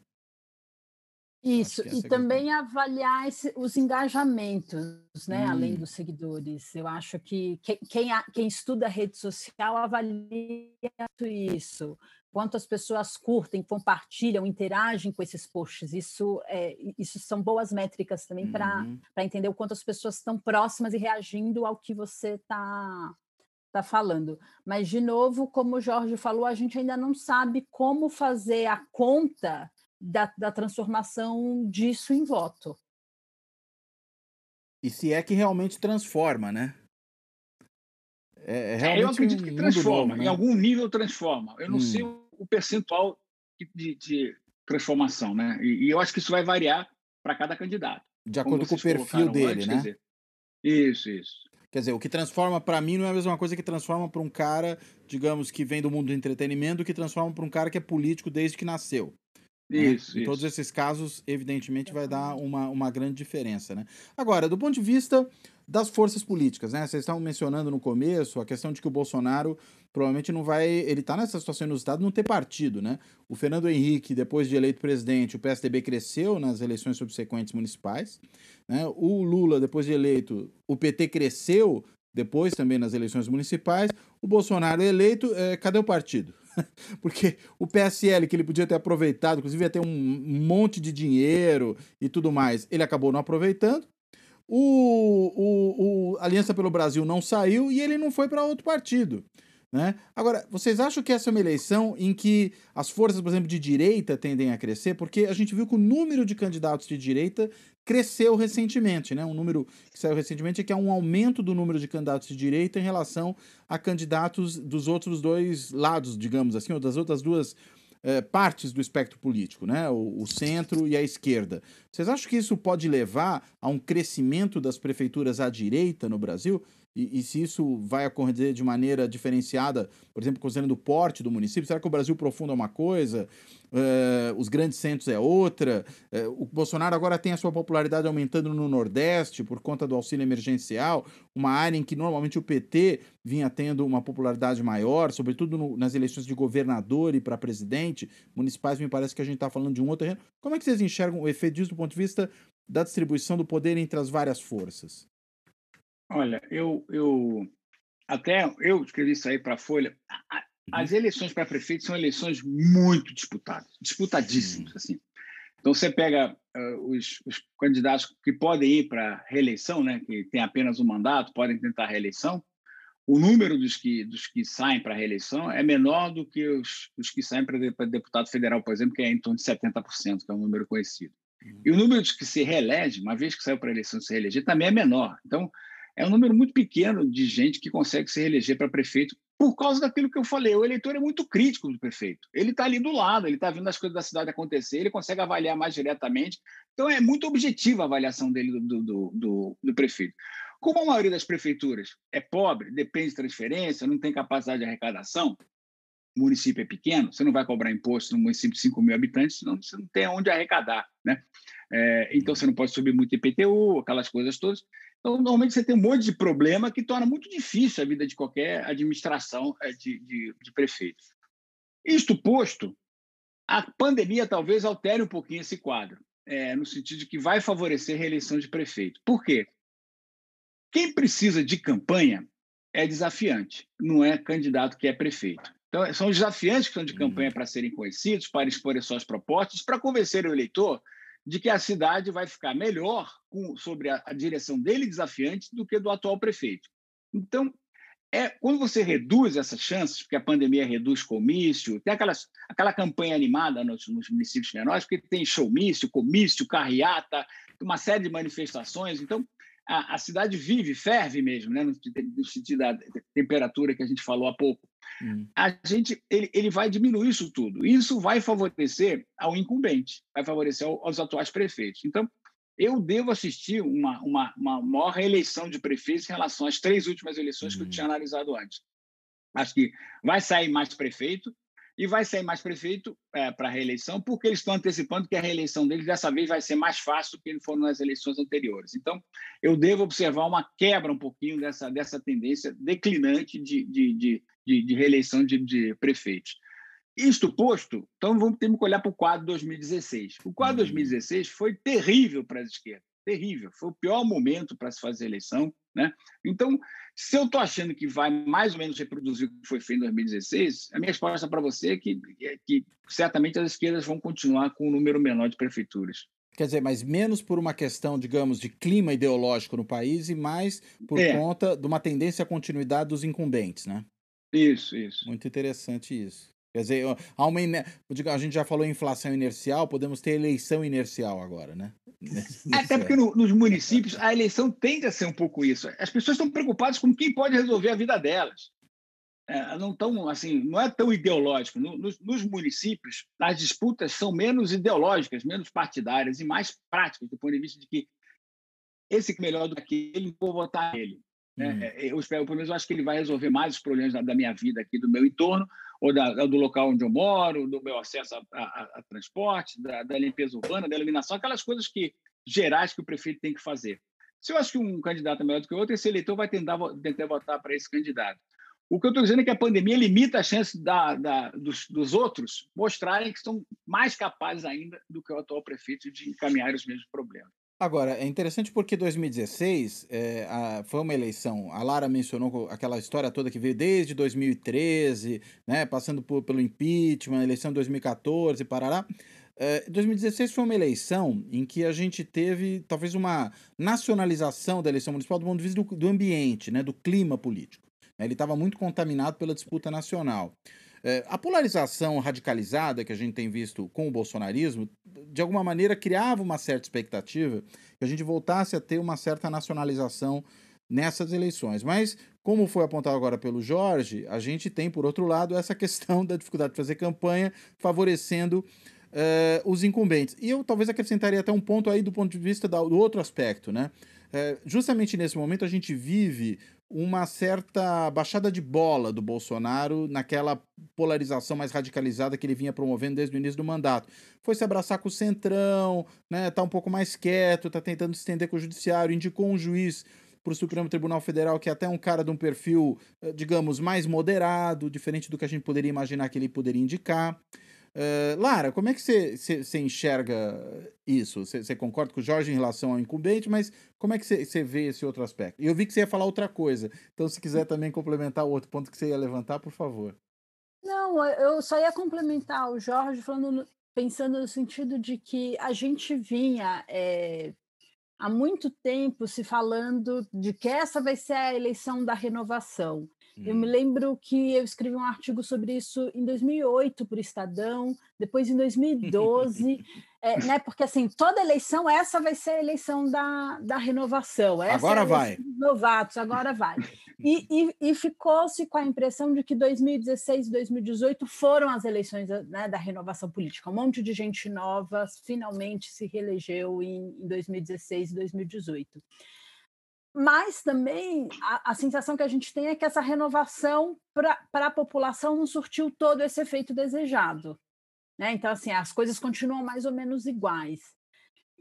Isso, e também avaliar esse, os engajamentos, né, hum. além dos seguidores. Eu acho que quem, quem, quem estuda rede social avalia isso, quantas pessoas curtem, compartilham, interagem com esses posts. Isso, é, isso são boas métricas também uhum. para entender o quanto as pessoas estão próximas e reagindo ao que você está tá falando. Mas, de novo, como o Jorge falou, a gente ainda não sabe como fazer a conta da, da transformação disso em voto. E se é que realmente transforma, né? É, é, é eu acredito que transforma, novo, né? em algum nível transforma. Eu não hum. sei o percentual de, de transformação, né? E, e, eu acho que isso vai variar para cada candidato. De acordo com o perfil dele, né? Dizer. Isso, isso. Quer dizer, o que transforma para mim não é a mesma coisa que transforma para um cara, digamos, que vem do mundo do entretenimento, que transforma para um cara que é político desde que nasceu. Né? Isso, Em todos esses casos, evidentemente, vai dar uma, uma grande diferença, né? Agora, do ponto de vista das forças políticas, né? Vocês estavam mencionando no começo a questão de que o Bolsonaro provavelmente não vai. Ele está nessa situação inusitada de não ter partido, né? O Fernando Henrique, depois de eleito presidente, o PSDB cresceu nas eleições subsequentes municipais. Né? O Lula, depois de eleito, o PT cresceu depois também nas eleições municipais. O Bolsonaro eleito, é, cadê o partido? Porque o PSL, que ele podia ter aproveitado, inclusive ia ter um monte de dinheiro e tudo mais, ele acabou não aproveitando. O, o, o Aliança pelo Brasil não saiu e ele não foi para outro partido. Né? Agora, vocês acham que essa é uma eleição em que as forças, por exemplo, de direita tendem a crescer? Porque a gente viu que o número de candidatos de direita cresceu recentemente, né? Um número que saiu recentemente é que há um aumento do número de candidatos de direita em relação a candidatos dos outros dois lados, digamos assim, ou das outras duas é, partes do espectro político, né? O, o, centro e a esquerda. Vocês acham que isso pode levar a um crescimento das prefeituras à direita no Brasil? E, e, se isso vai ocorrer de maneira diferenciada, por exemplo, considerando o porte do município, será que o Brasil profundo é uma coisa, uh, os grandes centros é outra? Uh, o Bolsonaro agora tem a sua popularidade aumentando no Nordeste por conta do auxílio emergencial, uma área em que normalmente o PT vinha tendo uma popularidade maior, sobretudo no, nas eleições de governador e para presidente. Municipais, me parece que a gente está falando de um outro terreno. Como é que vocês enxergam o efeito disso do ponto de vista da distribuição do poder entre as várias forças? Olha, eu, eu até eu escrevi isso aí para a Folha. Uhum. As eleições para prefeito são eleições muito disputadas, disputadíssimas. Uhum. Assim. Então, você pega uh, os, os, candidatos que podem ir para reeleição, né, que tem apenas um mandato, podem tentar reeleição, o número dos que, dos que saem para reeleição é menor do que os, os que saem para deputado federal, por exemplo, que é em torno de 70%, que é um número conhecido. Uhum. E o número dos que se reelege, uma vez que saiu para a eleição se reeleger, também é menor. Então, é um número muito pequeno de gente que consegue se reeleger para prefeito por causa daquilo que eu falei. O eleitor é muito crítico do prefeito. Ele está ali do lado, ele está vendo as coisas da cidade acontecer, ele consegue avaliar mais diretamente. Então, é muito objetiva a avaliação dele do, do, do, do prefeito. Como a maioria das prefeituras é pobre, depende de transferência, não tem capacidade de arrecadação, o município é pequeno, você não vai cobrar imposto no município de 5 mil habitantes, senão você não tem onde arrecadar. Né? É, então, você não pode subir muito IPTU, aquelas coisas todas. Então, normalmente você tem um monte de problema que torna muito difícil a vida de qualquer administração é, de, de, de prefeito. Isto posto, a pandemia talvez altere um pouquinho esse quadro, é, no sentido de que vai favorecer a reeleição de prefeito. Por quê? Quem precisa de campanha é desafiante, não é candidato que é prefeito. Então, são os desafiantes que estão de campanha uhum. para serem conhecidos, para expor suas propostas, para convencer o eleitor de que a cidade vai ficar melhor com, sobre a, a, direção dele desafiante do que do atual prefeito. Então, é quando você reduz essas chances, porque a pandemia reduz comício, tem aquelas, aquela campanha animada nos, nos municípios menores, porque tem showmício, comício, carreata, uma série de manifestações. Então, a, a cidade vive, ferve mesmo, né? no, no sentido da temperatura que a gente falou há pouco. Hum. A gente, ele, ele vai diminuir isso tudo. Isso vai favorecer ao incumbente, vai favorecer ao, aos atuais prefeitos. Então, eu devo assistir uma, uma, uma maior reeleição de prefeitos em relação às três últimas eleições que eu tinha hum. analisado antes. Acho que vai sair mais prefeito, e vai sair mais prefeito é, para a reeleição, porque eles estão antecipando que a reeleição deles dessa vez vai ser mais fácil do que foram nas eleições anteriores. Então, eu devo observar uma quebra um pouquinho dessa, dessa tendência declinante de, de, de, de, de reeleição de, de prefeitos. Isto posto, então vamos ter que olhar para o quadro 2016. O quadro 2016 uhum. foi terrível para as esquerdas, terrível. Foi o pior momento para se fazer eleição. Né? Então, se eu estou achando que vai mais ou menos reproduzir o que foi feito em 2016, a minha resposta para você é que, é que certamente as esquerdas vão continuar com um número menor de prefeituras. Quer dizer, mas menos por uma questão, digamos, de clima ideológico no país e mais por é. conta de uma tendência à continuidade dos incumbentes, né? Isso, isso. Muito interessante isso. Quer dizer, há uma, a gente já falou em inflação inercial, podemos ter eleição inercial agora, né? Até porque no, nos municípios a eleição tende a ser um pouco isso. As pessoas estão preocupadas com quem pode resolver a vida delas. É, não tão assim, não é tão ideológico. No, nos, nos, municípios, as disputas são menos ideológicas, menos partidárias e mais práticas, do ponto de vista de que esse que é melhor do que ele, vou votar nele. Né? Eu espero, pelo menos, eu acho que ele vai resolver mais os problemas da, da minha vida aqui, do meu entorno, ou da, do local onde eu moro, do meu acesso a, a, a transporte, da, da, limpeza urbana, da iluminação, aquelas coisas que gerais que o prefeito tem que fazer. Se eu acho que um candidato é melhor do que o outro, esse eleitor vai tentar, tentar votar para esse candidato. O que eu estou dizendo é que a pandemia limita a chance da, da, dos, dos, outros mostrarem que são mais capazes ainda do que o atual prefeito de encaminhar os mesmos problemas. Agora, é interessante porque 2016 é, a, foi uma eleição. A Lara mencionou aquela história toda que veio desde 2013, né, passando por, pelo impeachment, eleição de 2014, parará. É, 2016 foi uma eleição em que a gente teve talvez uma nacionalização da eleição municipal do ponto de vista do, do ambiente, né, do clima político. Ele estava muito contaminado pela disputa nacional. É, a polarização radicalizada que a gente tem visto com o bolsonarismo, de alguma maneira, criava uma certa expectativa que a gente voltasse a ter uma certa nacionalização nessas eleições. Mas, como foi apontado agora pelo Jorge, a gente tem, por outro lado, essa questão da dificuldade de fazer campanha, favorecendo uh, os incumbentes. E eu talvez acrescentaria até um ponto aí do ponto de vista da, do outro aspecto, né? Uh, justamente nesse momento a gente vive uma certa baixada de bola do Bolsonaro naquela polarização mais radicalizada que ele vinha promovendo desde o início do mandato. Foi se abraçar com o Centrão, né, tá um pouco mais quieto, tá tentando se estender com o judiciário, indicou um juiz para o Supremo Tribunal Federal que é até um cara de um perfil, eh, digamos, mais moderado, diferente do que a gente poderia imaginar que ele poderia indicar. Uh, Lara, como é que você enxerga isso? Você concorda com o Jorge em relação ao incumbente, mas como é que você vê esse outro aspecto? Eu vi que você ia falar outra coisa, então se quiser também complementar o outro ponto que você ia levantar, por favor. Não, eu só ia complementar o Jorge falando, pensando no sentido de que a gente vinha é, há muito tempo se falando de que essa vai ser a eleição da renovação. Eu me hum. lembro que eu escrevi um artigo sobre isso em 2008 para o Estadão, depois em 2012, é, né? Porque assim, toda eleição, essa vai ser a eleição da, da renovação. agora é vai. Novatos, agora vai. E, e, e ficou-se com a impressão de que 2016 e 2018 foram as eleições né, da renovação política. Um monte de gente nova finalmente se reelegeu em, em 2016 e 2018 mas também a, a, sensação que a gente tem é que essa renovação para a população não surtiu todo esse efeito desejado. Né? Então, assim, as coisas continuam mais ou menos iguais.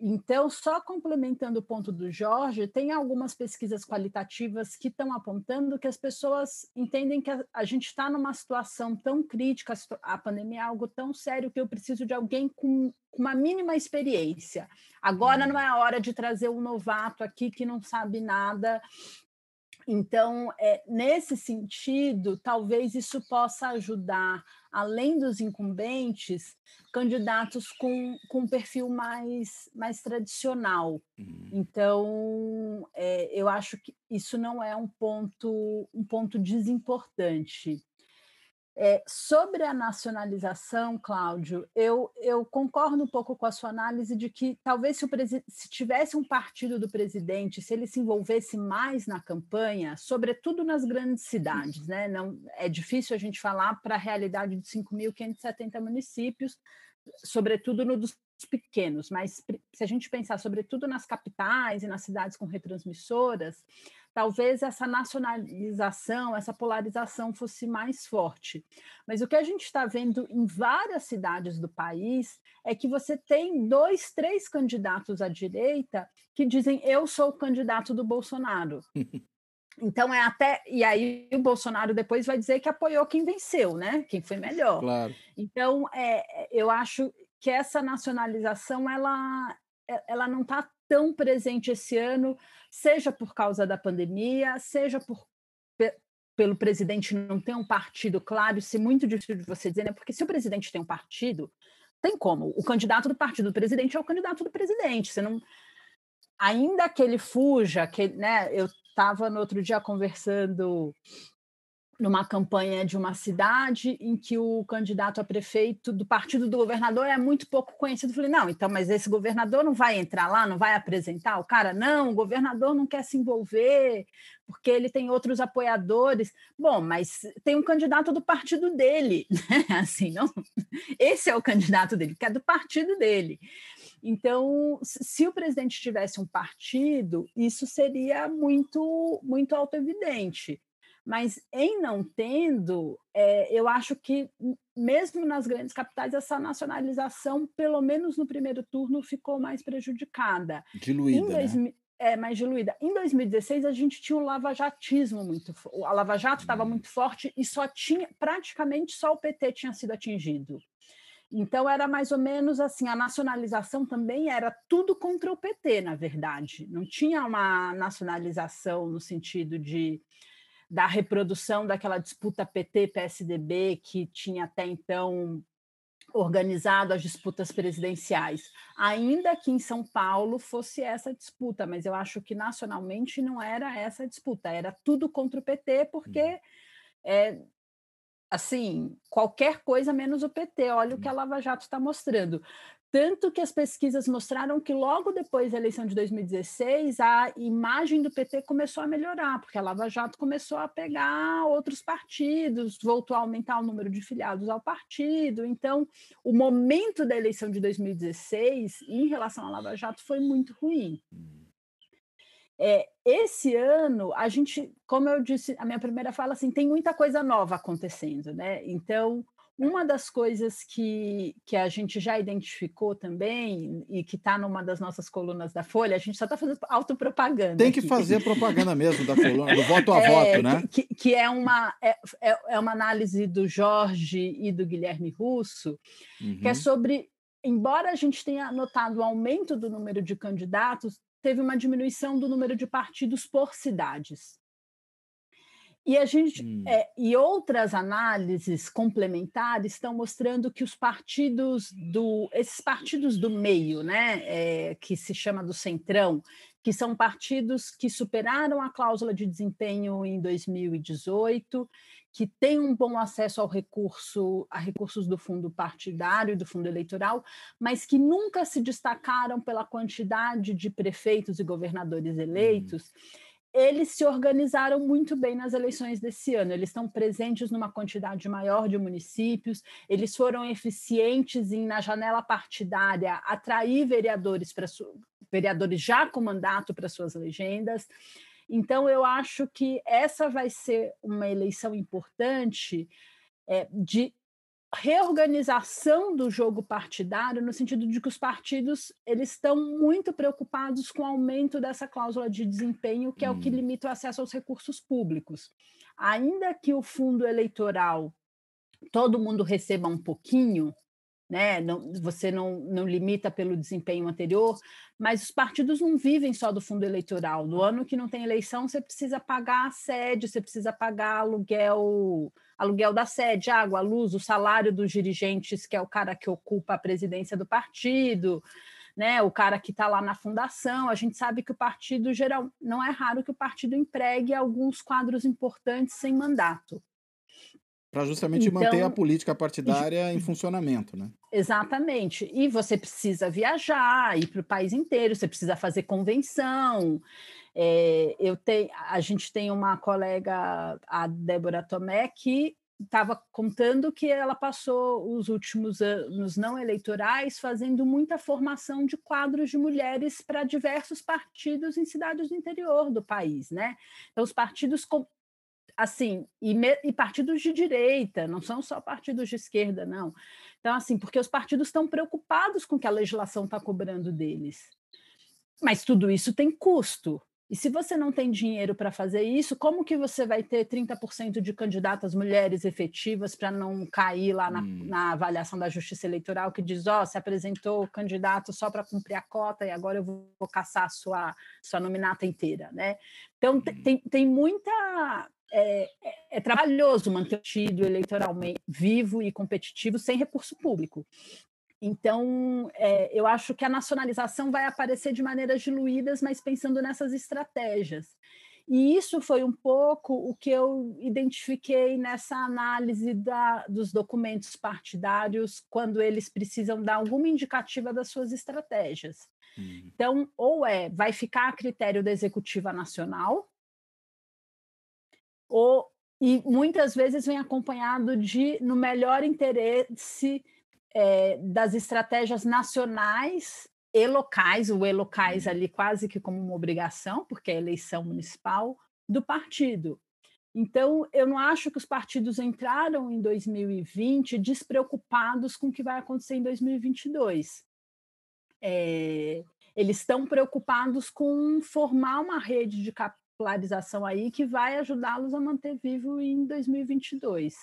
Então, só complementando o ponto do Jorge, tem algumas pesquisas qualitativas que estão apontando que as pessoas entendem que a, a gente está numa situação tão crítica, a pandemia é algo tão sério que eu preciso de alguém com uma mínima experiência. Agora não é a hora de trazer um novato aqui que não sabe nada então, é, nesse sentido, talvez isso possa ajudar, além dos incumbentes, candidatos com, com um perfil mais, mais tradicional. Uhum. Então, é, eu acho que isso não é um ponto, um ponto desimportante. É, sobre a nacionalização, Cláudio, eu, eu concordo um pouco com a sua análise de que talvez se, se tivesse um partido do presidente, se ele se envolvesse mais na campanha, sobretudo nas grandes cidades, né? Não, é difícil a gente falar para a realidade de 5.570 municípios, sobretudo no dos pequenos, mas se a gente pensar sobretudo nas capitais e nas cidades com retransmissoras, talvez essa nacionalização, essa polarização fosse mais forte. Mas o que a gente está vendo em várias cidades do país é que você tem dois, três candidatos à direita que dizem eu sou o candidato do Bolsonaro. Então é até e aí o Bolsonaro depois vai dizer que apoiou quem venceu, né? Quem foi melhor. Claro. Então é, eu acho que essa nacionalização ela ela não está tão presente esse ano, seja por causa da pandemia, seja por pelo presidente não ter um partido claro, isso é muito difícil de você dizer, né? Porque se o presidente tem um partido, tem como. O candidato do partido do presidente é o candidato do presidente. Você não. Ainda que ele fuja, que, né? Eu estava no outro dia conversando numa campanha de uma cidade em que o candidato a prefeito do partido do governador é muito pouco conhecido. falei, não, então, mas esse governador não vai entrar lá, não vai apresentar? O cara, não, o governador não quer se envolver porque ele tem outros apoiadores. Bom, mas tem um candidato do partido dele, né? Assim, não, esse é o candidato dele, que é do partido dele. Então, se o presidente tivesse um partido, isso seria muito, muito autoevidente. Mas em não tendo, é, eu acho que mesmo nas grandes capitais essa nacionalização, pelo menos no primeiro turno, ficou mais prejudicada. Diluída, dois, né? É, mais diluída. Em 2016, a gente tinha um lavajatismo muito A Lava Jato estava hum. muito forte e só tinha, praticamente só o PT tinha sido atingido. Então, era mais ou menos assim: a nacionalização também era tudo contra o PT, na verdade. Não tinha uma nacionalização no sentido de da reprodução daquela disputa PT-PSDB que tinha até então organizado as disputas presidenciais, ainda que em São Paulo fosse essa disputa, mas eu acho que nacionalmente não era essa disputa, era tudo contra o PT, porque é, assim, qualquer coisa menos o PT, olha o que a Lava Jato está mostrando. Tanto que as pesquisas mostraram que logo depois da eleição de 2016, a imagem do PT começou a melhorar, porque a Lava Jato começou a pegar outros partidos, voltou a aumentar o número de filiados ao partido. Então, o momento da eleição de 2016, em relação à Lava Jato, foi muito ruim. É, esse ano, a gente, como eu disse, a minha primeira fala, assim, tem muita coisa nova acontecendo, né? Então, uma das coisas que, que a gente já identificou também, e que está numa das nossas colunas da Folha, a gente só está fazendo autopropaganda. Tem que aqui. fazer propaganda mesmo da coluna, do voto a é, voto, né? Que, que é, uma, é, é, é uma análise do Jorge e do Guilherme Russo, uhum. que é uhum. sobre. Embora a gente tenha notado o aumento do número de candidatos, teve uma diminuição do número de partidos por cidades. E a gente hum. é, e outras análises complementares estão mostrando que os partidos do esses partidos do meio, né, é, que se chama do centrão, que são partidos que superaram a cláusula de desempenho em 2018, que têm um bom acesso ao recurso a recursos do fundo partidário e do fundo eleitoral, mas que nunca se destacaram pela quantidade de prefeitos e governadores hum. eleitos. Hum eles se organizaram muito bem nas eleições desse ano. Eles estão presentes numa quantidade maior de municípios, eles foram eficientes em, na janela partidária, atrair vereadores para vereadores já com mandato para suas legendas. Então, eu acho que essa vai ser uma eleição importante é, de reorganização do jogo partidário no sentido de que os partidos eles estão muito preocupados com o aumento dessa cláusula de desempenho que é o que hum. limita o acesso aos recursos públicos ainda que o fundo eleitoral todo mundo receba um pouquinho né? Não, você não, não limita pelo desempenho anterior, mas os partidos não vivem só do fundo eleitoral. No ano que não tem eleição, você precisa pagar a sede, você precisa pagar aluguel, aluguel da sede, água, luz, o salário dos dirigentes, que é o cara que ocupa a presidência do partido. Né, o cara que está lá na fundação, a gente sabe que o partido geral não é raro que o partido empregue alguns quadros importantes sem mandato. Para justamente então, manter a política partidária em funcionamento, né? Exatamente. E você precisa viajar, ir para o país inteiro, você precisa fazer convenção. É, eu tenho, a gente tem uma colega, a Débora Tomé, que estava contando que ela passou os últimos anos não eleitorais fazendo muita formação de quadros de mulheres para diversos partidos em cidades do interior do país, né? Então os partidos assim, e, me, e, partidos de direita, não são só partidos de esquerda, não. Então, assim, porque os partidos estão preocupados com o que a legislação está cobrando deles. Mas tudo isso tem custo. E se você não tem dinheiro para fazer isso, como que você vai ter 30% de candidatas mulheres efetivas para não cair lá na, hum. na, avaliação da Justiça Eleitoral que diz, ó, oh, se apresentou candidato só para cumprir a cota e agora eu vou, vou caçar a sua, sua nominata inteira, né? Então, hum. tem, tem muita é, é, é, trabalhoso manter o partido eleitoralmente vivo e competitivo sem recurso público. Então, é, eu acho que a nacionalização vai aparecer de maneiras diluídas, mas pensando nessas estratégias. E isso foi um pouco o que eu identifiquei nessa análise da, dos documentos partidários, quando eles precisam dar alguma indicativa das suas estratégias. Uhum. Então, ou é, vai ficar a critério da executiva nacional, ou, e muitas vezes vem acompanhado de, no melhor interesse é, das estratégias nacionais e locais, o e locais ali quase que como uma obrigação, porque é eleição municipal do partido. Então, eu não acho que os partidos entraram em 2020 despreocupados com o que vai acontecer em 2022. É, eles estão preocupados com formar uma rede de capilarização aí que vai ajudá-los a manter vivo em 2022.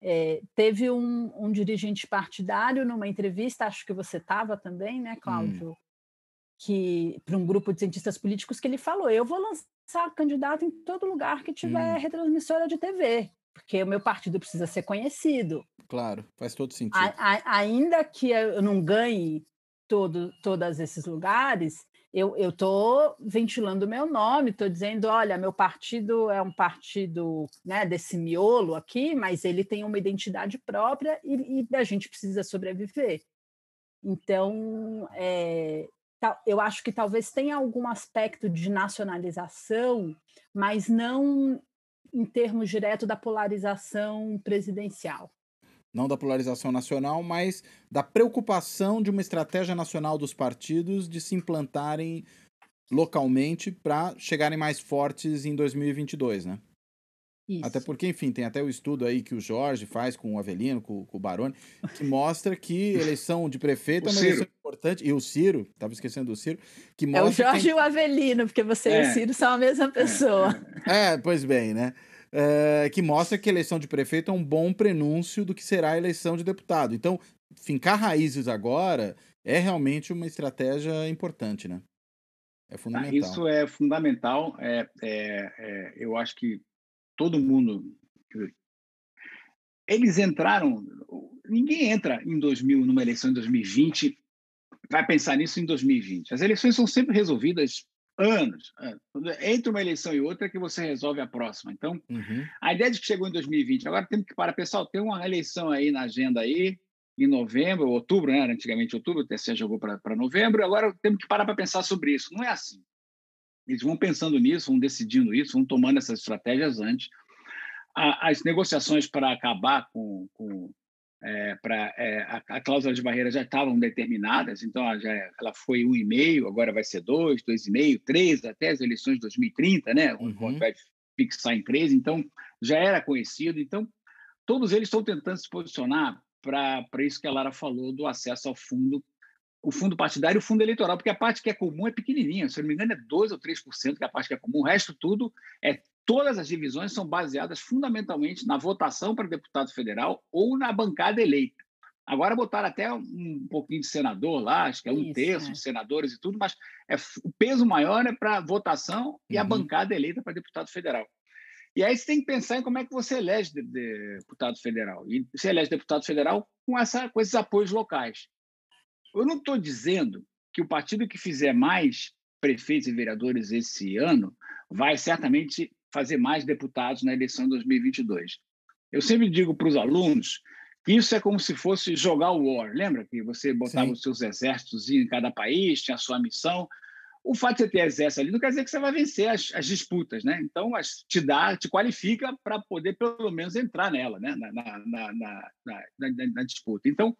É, teve um, um, dirigente partidário numa entrevista, acho que você estava também, né, hum. Cláudio? Hum. Que para um grupo de cientistas políticos que ele falou: eu vou lançar candidato em todo lugar que tiver hum. retransmissora de TV, porque o meu partido precisa ser conhecido. Claro, faz todo sentido. A, a, ainda que eu não ganhe todo, todos esses lugares, eu estou ventilando o meu nome, estou dizendo, olha, meu partido é um partido né, desse miolo aqui, mas ele tem uma identidade própria e, e a gente precisa sobreviver. Então, é, eu acho que talvez tenha algum aspecto de nacionalização, mas não em termos direto da polarização presidencial não da polarização nacional, mas da preocupação de uma estratégia nacional dos partidos de se implantarem localmente para chegarem mais fortes em 2022, né? Isso. Até porque, enfim, tem até o estudo aí que o Jorge faz com o Avelino, com, com o Baroni, que mostra que eleição de prefeito é uma eleição importante. E o Ciro, estava esquecendo do Ciro, que mostra. É o Jorge tem... e o Avelino, porque você é. e o Ciro são a mesma pessoa. É, é pois bem, né? É, que mostra que a eleição de prefeito é um bom prenúncio do que será a eleição de deputado. Então, fincar raízes agora é realmente uma estratégia importante, né? É ah, fundamental. Isso é fundamental. É, é, é, eu acho que todo mundo. Eles entraram. Ninguém entra em 2000, numa eleição em 2020, vai pensar nisso em 2020. As eleições são sempre resolvidas anos. Entre uma eleição e outra é que você resolve a próxima. Então, uhum. a ideia de que chegou em 2020, agora temos que parar, pessoal, tem uma eleição aí na agenda aí, em novembro, outubro, né? antigamente outubro, o TSE jogou para novembro, agora temos que parar para pensar sobre isso. Não é assim. Eles vão pensando nisso, vão decidindo isso, vão tomando essas estratégias antes. As negociações para acabar com, com é, para é, a, a, cláusula de barreira já estavam determinadas, então ela, já, ela foi um e meio, agora vai ser dois, dois e meio, três até as eleições de 2030, né? Uhum. vai fixar em três, então já era conhecido. Então todos eles estão tentando se posicionar para isso que a Lara falou do acesso ao fundo, o fundo partidário e o fundo eleitoral, porque a parte que é comum é pequenininha, se não me engano é 2 ou 3% que é a parte que é comum, o resto tudo é todas as divisões são baseadas fundamentalmente na votação para deputado federal ou na bancada eleita. Agora botaram até um pouquinho de senador lá, acho que é um Isso, terço é. de senadores e tudo, mas é, o peso maior é para votação e uhum. a bancada eleita para deputado federal. E aí você tem que pensar em como é que você elege de, de, deputado federal. E você elege deputado federal com, essa, com esses apoios locais. Eu não estou dizendo que o partido que fizer mais prefeitos e vereadores esse ano vai certamente fazer mais deputados na eleição de 2022. Eu sempre digo para os alunos que isso é como se fosse jogar o war. Lembra que você botava Sim. os seus exércitos em cada país, tinha a sua missão? O fato de você ter exército ali não quer dizer que você vai vencer as, as disputas, né? Então, te dá, te qualifica para poder pelo menos entrar nela, né? Na, na, na, na, na disputa. Então,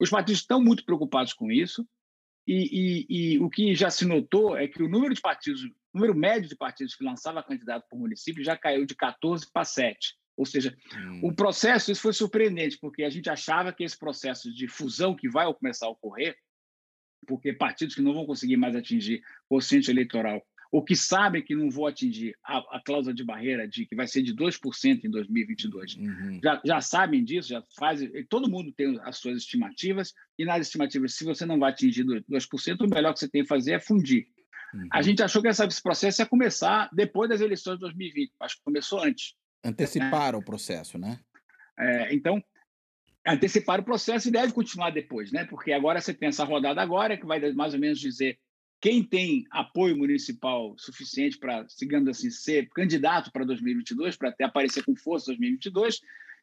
os partidos estão muito preocupados com isso. E, e, e, o que já se notou é que o número de partidos o número médio de partidos que lançava candidato por município já caiu de 14 para 7. Ou seja, hum. o processo, isso foi surpreendente, porque a gente achava que esse processo de fusão que vai começar a ocorrer, porque partidos que não vão conseguir mais atingir o quociente eleitoral, ou que sabem que não vão atingir a, a cláusula de barreira de que vai ser de 2% em 2022, uhum. já, já sabem disso, já fazem, todo mundo tem as suas estimativas, e nas estimativas, se você não vai atingir 2%, o melhor que você tem que fazer é fundir Uhum. A gente achou que esse processo ia começar depois das eleições de 2020, acho que começou antes. Anteciparam o processo, né? É, então, anteciparam o processo e deve continuar depois, né? Porque agora você tem essa rodada agora, que vai mais ou menos dizer quem tem apoio municipal suficiente para, digamos assim, ser candidato para 2022, para até aparecer com força em 2022.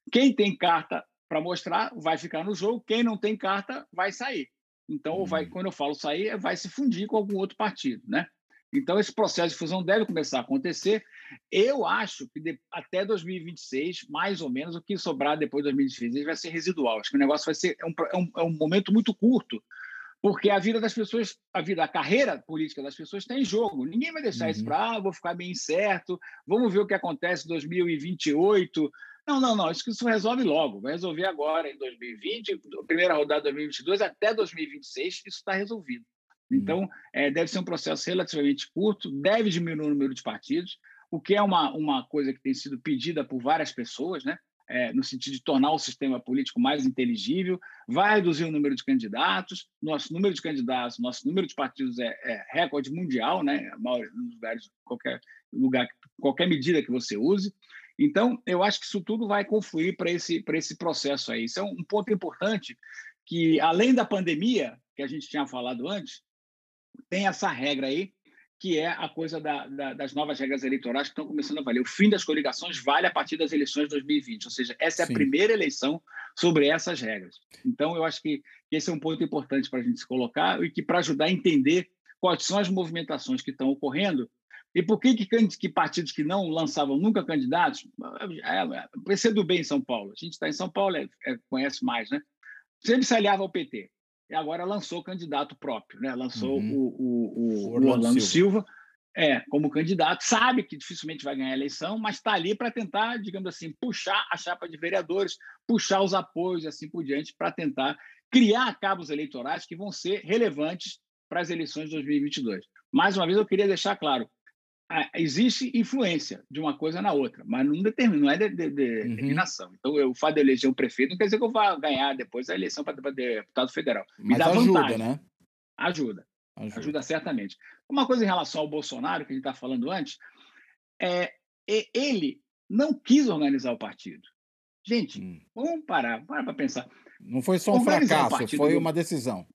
Quem tem carta para mostrar vai ficar no jogo, quem não tem carta vai sair. Então, vai, uhum. quando eu falo sair, vai se fundir com algum outro partido, né? Então, esse processo de fusão deve começar a acontecer. Eu acho que de, até 2026, mais ou menos, o que sobrar depois de 2026 vai ser residual. Acho que o negócio vai ser é um, é um, é um momento muito curto porque a vida das pessoas, a vida, a carreira política das pessoas está em jogo. Ninguém vai deixar uhum. isso para, ah, vou ficar bem incerto, vamos ver o que acontece em 2028. Não, não, não, isso, isso resolve logo, vai resolver agora em 2020, primeira rodada de 2022 até 2026, isso está resolvido. Uhum. Então, é, deve ser um processo relativamente curto, deve diminuir o número de partidos, o que é uma, uma coisa que tem sido pedida por várias pessoas, né? É, no sentido de tornar o sistema político mais inteligível, vai reduzir o número de candidatos. Nosso número de candidatos, nosso número de partidos é, é recorde mundial, né? Dos lugares, qualquer lugar, qualquer medida que você use. Então, eu acho que isso tudo vai confluir para esse, esse processo aí. Isso é um ponto importante que, além da pandemia, que a gente tinha falado antes, tem essa regra aí que é a coisa da, da, das novas regras eleitorais que estão começando a valer. O fim das coligações vale a partir das eleições de 2020, ou seja, essa é a Sim. primeira eleição sobre essas regras. Então, eu acho que esse é um ponto importante para a gente se colocar e que para ajudar a entender quais são as movimentações que estão ocorrendo e por que, que, que partidos que não lançavam nunca candidatos, é, é, em São Paulo, a gente está em São Paulo, é, é, conhece mais, né? Sempre se aliava ao PT e agora lançou candidato próprio, né? Lançou uhum. o, o, o, Orlando, Orlando Silva. Silva. é, como candidato, sabe que dificilmente vai ganhar a eleição, mas está ali para tentar, digamos assim, puxar a chapa de vereadores, puxar os apoios e assim por diante, para tentar criar cabos eleitorais que vão ser relevantes para as eleições de 2022. Mais uma vez, eu queria deixar claro: existe influência de uma coisa na outra, mas não determina, não é de, de, de uhum. determinação. Então, eu, o fato de eleger um prefeito não quer dizer que eu vá ganhar depois a eleição para deputado federal. Me mas dá ajuda, vantagem. né? Ajuda. ajuda. Ajuda certamente. Uma coisa em relação ao Bolsonaro, que a gente está falando antes, é ele não quis organizar o partido. Gente, hum. vamos parar, para pensar. Não foi só um fracasso, foi uma decisão.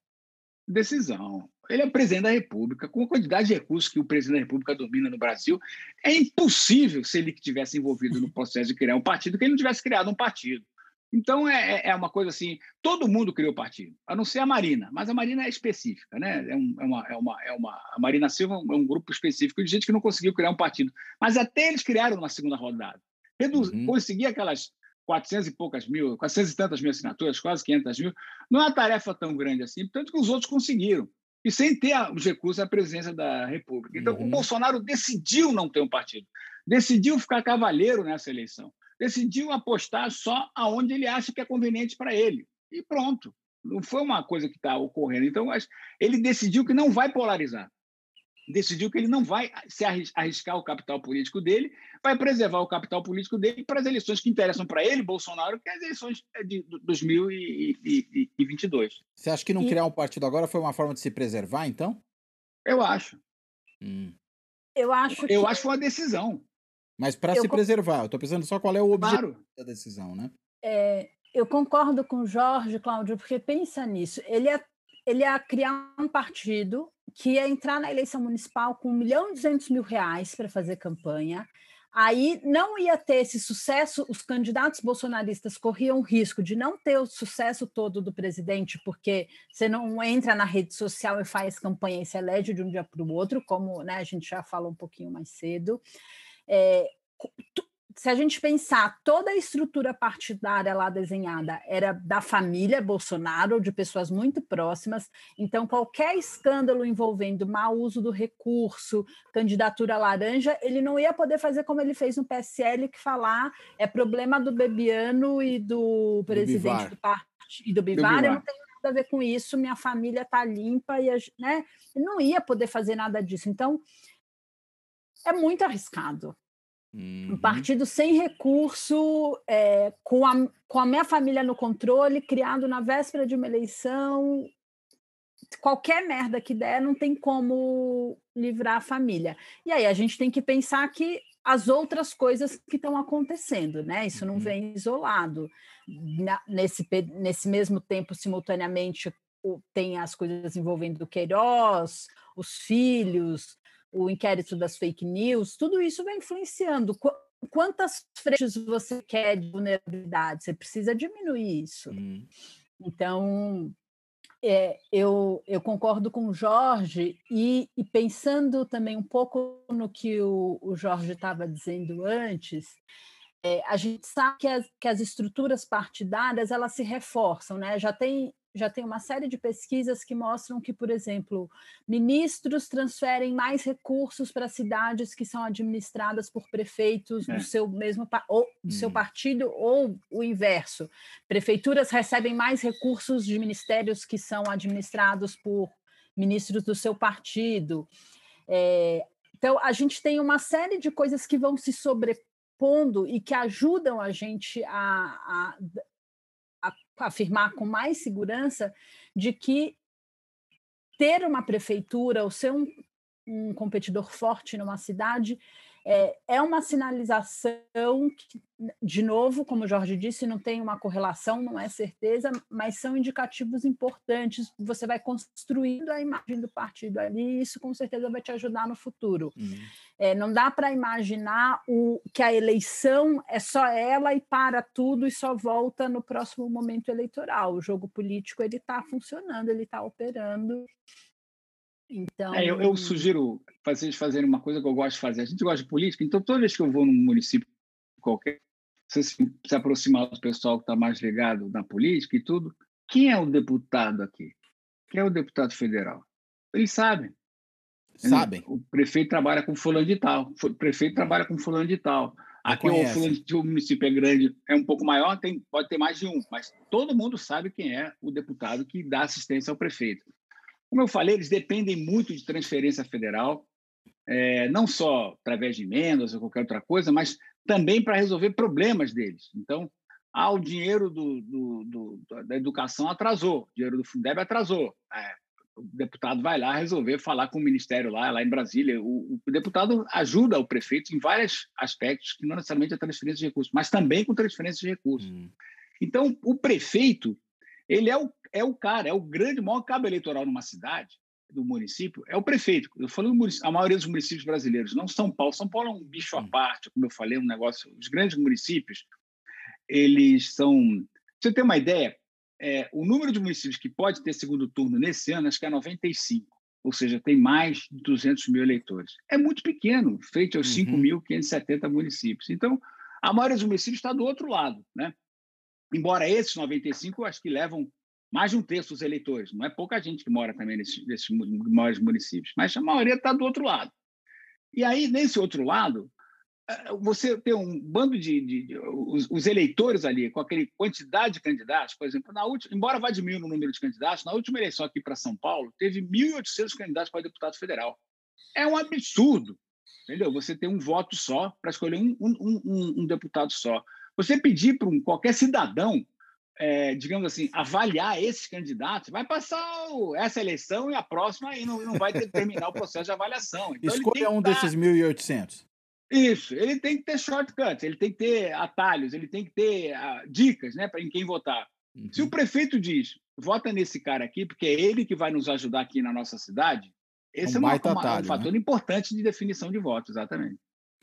Decisão ele é presidente da República, com a quantidade de recursos que o presidente da República domina no Brasil, é impossível, se ele tivesse envolvido no processo de criar um partido, que ele não tivesse criado um partido. Então, é, é, é uma coisa assim: todo mundo criou partido, a não ser a Marina, mas a Marina é específica, né? É, um, é, uma, é, uma, é uma. A Marina Silva é um grupo específico de gente que não conseguiu criar um partido. Mas até eles criaram uma segunda rodada. Reduz, uhum. Conseguir aquelas 400 e poucas mil, 400 e tantas mil assinaturas, quase 500 mil, não é uma tarefa tão grande assim, tanto que os outros conseguiram e sem ter os recursos à presença da República. Então, uhum. o Bolsonaro decidiu não ter um partido, decidiu ficar cavalheiro nessa eleição, decidiu apostar só aonde ele acha que é conveniente para ele. E pronto. Não foi uma coisa que está ocorrendo. Então, ele decidiu que não vai polarizar decidiu que ele não vai se arriscar o capital político dele, vai preservar o capital político dele para as eleições que interessam para ele, Bolsonaro, que é as eleições de 2022. Você acha que não e... criar um partido agora foi uma forma de se preservar, então? Eu acho. Hum. Eu acho. Eu acho que foi uma decisão. Mas para se preservar, eu estou pensando só qual é o objetivo claro. da decisão, né? É, eu concordo com o Jorge, Cláudio, porque pensa nisso. Ele ia, ele ia criar um partido que ia entrar na eleição municipal com 1 milhão e 200 mil reais para fazer campanha. Aí não ia ter esse sucesso, os candidatos bolsonaristas corriam o risco de não ter o sucesso todo do presidente, porque você não entra na rede social e faz campanha e se elege de um dia para o outro, como né, a gente já falou um pouquinho mais cedo. É, se a gente pensar, toda a estrutura partidária lá desenhada era da família Bolsonaro, de pessoas muito próximas, então qualquer escândalo envolvendo mau uso do recurso, candidatura laranja, ele não ia poder fazer como ele fez no PSL, que falar é problema do Bebiano e do presidente do, do partido e do Bivar, do Bivar. não tem nada a ver com isso, minha família está limpa, e né? ele não ia poder fazer nada disso. Então, é muito arriscado. Uhum. Um partido sem recurso, é, com, a, com a minha família no controle, criado na véspera de uma eleição. Qualquer merda que der, não tem como livrar a família. E aí a gente tem que pensar que as outras coisas que estão acontecendo, né? Isso não uhum. vem isolado. Na, nesse, nesse mesmo tempo, simultaneamente, tem as coisas envolvendo o Queiroz, os filhos, o inquérito das fake news, tudo isso vai influenciando. Quantas frentes você quer de vulnerabilidade? Você precisa diminuir isso. Hum. Então, é, eu, eu concordo com o Jorge, e, e, pensando também um pouco no que o, o Jorge estava dizendo antes, é, a gente sabe que as, que as estruturas partidárias elas se reforçam, né? Já tem já tem uma série de pesquisas que mostram que, por exemplo, ministros transferem mais recursos para cidades que são administradas por prefeitos é. do seu mesmo ou do hum. seu partido ou o inverso. Prefeituras recebem mais recursos de ministérios que são administrados por ministros do seu partido. É, então, a gente tem uma série de coisas que vão se sobrepondo e que ajudam a gente a, a afirmar com mais segurança de que ter uma prefeitura ou ser um, um competidor forte numa cidade é, é uma sinalização que, de novo, como o Jorge disse, não tem uma correlação, não é certeza, mas são indicativos importantes. Você vai construindo a imagem do partido ali, e isso com certeza vai te ajudar no futuro. Uhum. É, não dá para imaginar o, que a eleição é só ela e para tudo e só volta no próximo momento eleitoral. O jogo político ele está funcionando, ele está operando então... É, eu, eu, sugiro vocês fazerem uma coisa que eu gosto de fazer. A gente gosta de política, então toda vez que eu vou num município qualquer, você se, se aproximar do pessoal que está mais ligado na política e tudo, quem é o deputado aqui? Quem é o deputado federal? Eles sabem. Sabem. O prefeito trabalha com fulano de tal, o prefeito trabalha com fulano de tal. Aqui o, fulano, o município é grande, é um pouco maior, tem, pode ter mais de um, mas todo mundo sabe quem é o deputado que dá assistência ao prefeito. Como eu falei, eles dependem muito de transferência federal, é, não só através de emendas ou qualquer outra coisa, mas também para resolver problemas deles. Então, ah, o dinheiro do, do, do, da educação atrasou, o dinheiro do Fundeb atrasou. É, o deputado vai lá resolver falar com o ministério lá, lá em Brasília. O, o, deputado ajuda o prefeito em vários aspectos, que não necessariamente é transferência de recursos, mas também com transferência de recursos. Hum. Então, o prefeito ele é o, é o cara, é o grande maior cabo eleitoral numa cidade, do município, é o prefeito. Eu falei a maioria dos municípios brasileiros, não São Paulo. São Paulo é um bicho à hum. parte, como eu falei, um negócio. Os grandes municípios, eles são. Pra você ter uma ideia, é, o número de municípios que pode ter segundo turno nesse ano, acho que é 95. Ou seja, tem mais de 200 mil eleitores. É muito pequeno, feito aos uhum. 5.570 municípios. Então, a maioria dos municípios está do outro lado. Né? Embora esses 95, acho que levam mais de um terço dos eleitores. Não é pouca gente que mora também nesses, nesses maiores municípios, mas a maioria está do outro lado. E aí, nesse outro lado, eh, você tem um bando de, de, de os, os, eleitores ali, com aquela quantidade de candidatos, por exemplo, na última, embora vá diminuindo o número de candidatos, na última eleição aqui para São Paulo, teve 1.800 candidatos para deputado federal. É um absurdo, entendeu? Você tem um voto só para escolher um, um, um, um deputado só. Você pedir para um, qualquer cidadão, é, digamos assim, avaliar esses candidatos, vai passar o, essa eleição e a próxima e não, não vai ter, terminar o processo de avaliação. Então, Escolha um dar... desses 1.800. Isso, ele tem que ter shortcuts, ele tem que ter atalhos, ele tem que ter uh, dicas né, para em quem votar. Uhum. Se o prefeito diz, vota nesse cara aqui, porque é ele que vai nos ajudar aqui na nossa cidade, esse é, um, é uma, atalho, um fator né? importante de definição de voto, exatamente.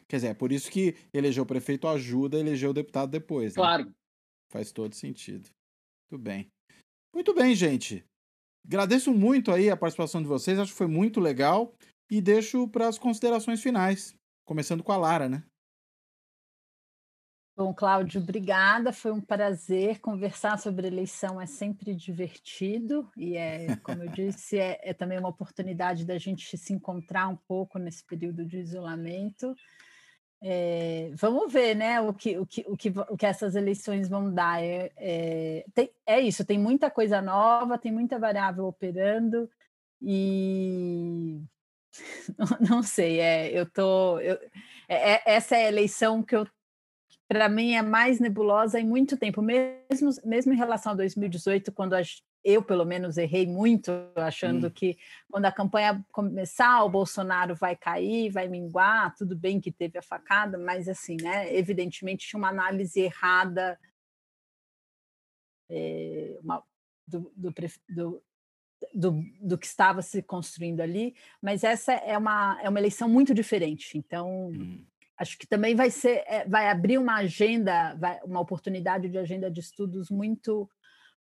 Quer dizer, é por isso que eleger o prefeito ajuda a eleger o deputado depois. Né? Claro. Faz todo sentido. Muito bem. Muito bem, gente. Agradeço muito aí a participação de vocês, acho que foi muito legal. E deixo para as considerações finais, começando com a Lara, né? Bom, Cláudio, obrigada. Foi um prazer conversar sobre eleição. É sempre divertido e é, como eu disse, é, é também uma oportunidade da gente se encontrar um pouco nesse período de isolamento. É, vamos ver, né, o que, o, que, o, que, o que essas eleições vão dar. É, é, tem, é isso, tem muita coisa nova, tem muita variável operando e não, sei, é, eu tô. Eu, é, é essa é a eleição que eu para mim é mais nebulosa em muito tempo, mesmo, mesmo em relação a 2018, quando a, eu, pelo menos, errei muito, achando hum. que quando a campanha começar, o Bolsonaro vai cair, vai minguar, tudo bem que teve a facada, mas, assim, né, evidentemente tinha uma análise errada é, uma, do, do, do, do, do, que estava se construindo ali, mas essa é uma, é uma eleição muito diferente, então... Hum. Acho que também vai ser, é, vai abrir uma agenda, vai, uma oportunidade de agenda de estudos muito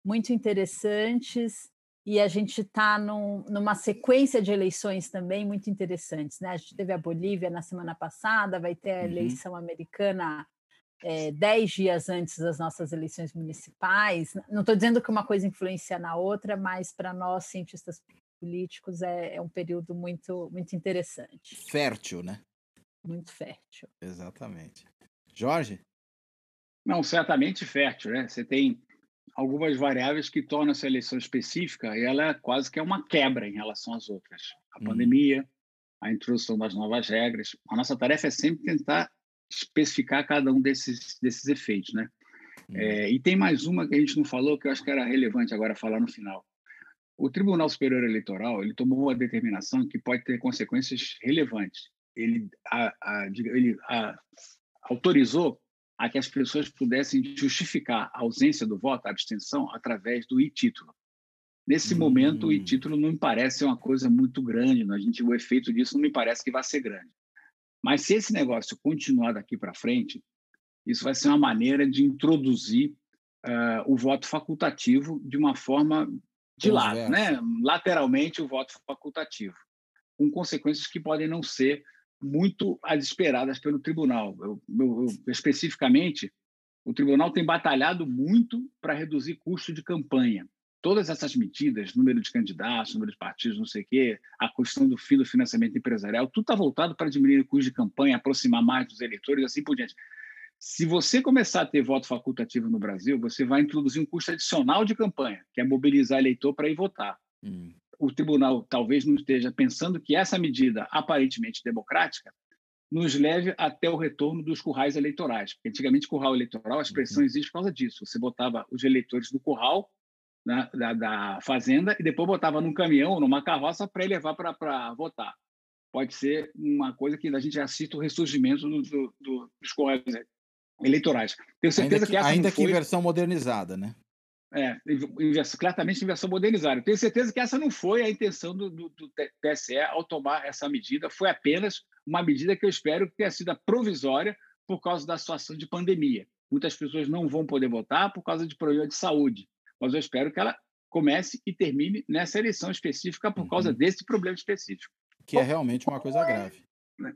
muito interessantes e a gente está num, numa sequência de eleições também muito interessantes. Né? A gente teve a Bolívia na semana passada, vai ter a uhum. eleição americana é, dez dias antes das nossas eleições municipais. Não estou dizendo que uma coisa influencia na outra, mas para nós, cientistas políticos, é, é, um período muito, muito interessante. Fértil, né? Muito fértil. Exatamente. Jorge? Não, certamente fértil, né? Você tem algumas variáveis que tornam essa eleição específica e ela é quase que é uma quebra em relação às outras. A hum. pandemia, a introdução das novas regras. A nossa tarefa é sempre tentar especificar cada um desses, desses efeitos, né? Hum. É, e tem mais uma que a gente não falou que eu acho que era relevante agora falar no final. O Tribunal Superior Eleitoral ele tomou uma determinação que pode ter consequências relevantes. Ele, a, a, ele a, autorizou a que as pessoas pudessem justificar a ausência do voto, a abstenção, através do e-título. Nesse hum. momento, o e-título não me parece uma coisa muito grande, a gente, o efeito disso não me parece que vai ser grande. Mas se esse negócio continuar daqui para frente, isso vai ser uma maneira de introduzir uh, o voto facultativo de uma forma de lado, né? lateralmente o voto facultativo, com consequências que podem não ser muito as esperadas pelo tribunal. Eu, eu, eu, especificamente, o tribunal tem batalhado muito para reduzir custo de campanha todas essas medidas, número de candidatos, número de partidos, não sei o quê, a questão do fim do financiamento empresarial, tudo está voltado para diminuir o custo de campanha, aproximar mais dos eleitores, assim por diante. Se você começar a ter voto facultativo no Brasil, você vai introduzir um custo adicional de campanha, que é mobilizar eleitor para ir votar. Hum. O tribunal talvez não esteja pensando que essa medida aparentemente democrática nos leve até o retorno dos currais eleitorais. Porque antigamente, curral eleitoral, a expressão uhum. existe por causa disso. Você botava os eleitores no curral né, da, da, fazenda e depois botava num caminhão, numa carroça para levar para votar. Pode ser uma coisa que a gente assiste o ressurgimento do, do, do, dos correios eleitorais. Tenho certeza ainda que, que ainda que em versão modernizada, né? É, claramente em versão modernizada. Tenho certeza que essa não foi a intenção do, do, do, TSE ao tomar essa medida, foi apenas uma medida que eu espero que tenha sido provisória por causa da situação de pandemia. Muitas pessoas não vão poder votar por causa de problema de saúde mas eu espero que ela comece e termine nessa eleição específica por causa uhum. desse problema específico. Que é realmente uma coisa grave.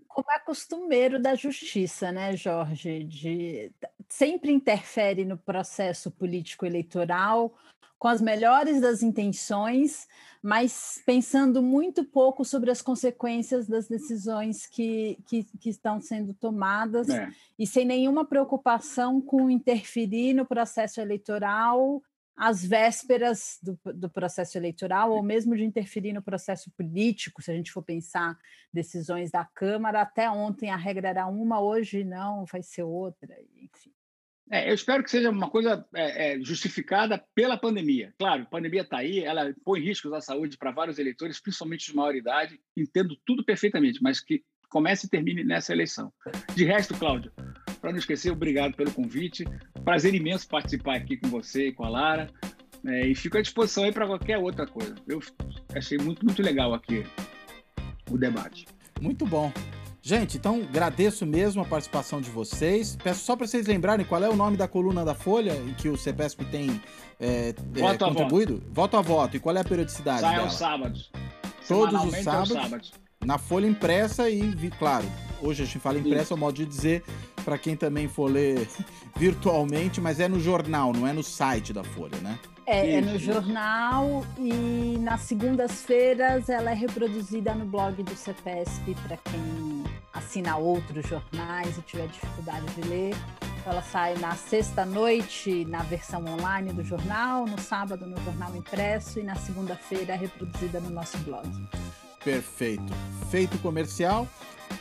Como é costumeiro da justiça, né, Jorge? De, sempre interfere no processo político eleitoral com as melhores das intenções, mas pensando muito pouco sobre as consequências das decisões que, que, que estão sendo tomadas é. e sem nenhuma preocupação com interferir no processo eleitoral às vésperas do, do, processo eleitoral, ou mesmo de interferir no processo político, se a gente for pensar decisões da Câmara, até ontem a regra era uma, hoje não, vai ser outra, enfim. É, eu espero que seja uma coisa é, é, justificada pela pandemia. Claro, a pandemia está aí, ela põe riscos à saúde para vários eleitores, principalmente de maior idade, entendo tudo perfeitamente, mas que comece e termine nessa eleição. De resto, Cláudio, para não esquecer, obrigado pelo convite. Prazer imenso participar aqui com você e com a Lara. É, e fico à disposição aí para qualquer outra coisa. Eu achei muito, muito legal aqui o debate. Muito bom. Gente, então agradeço mesmo a participação de vocês. Peço só para vocês lembrarem qual é o nome da coluna da Folha em que o CEPESP tem é, voto é, contribuído. Voto. voto. a voto. E qual é a periodicidade? Sai aos sábados. Todos os sábados, sábados. Na Folha impressa e, claro, hoje a gente fala impressa, é o modo de dizer, para quem também for ler virtualmente, mas é no jornal, não é no site da Folha, né? É, é no jornal e nas segundas-feiras ela é reproduzida no blog do CEPESP para quem assina outros jornais e tiver dificuldade de ler. Ela sai na sexta-noite na versão online do jornal, no sábado no jornal impresso e na segunda-feira é reproduzida no nosso blog. Perfeito. Feito comercial.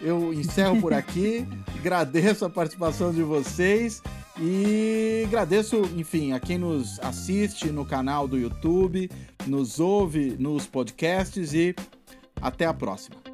Eu encerro por aqui. agradeço a participação de vocês e agradeço, enfim, a quem nos assiste no canal do YouTube, nos ouve nos podcasts e até a próxima.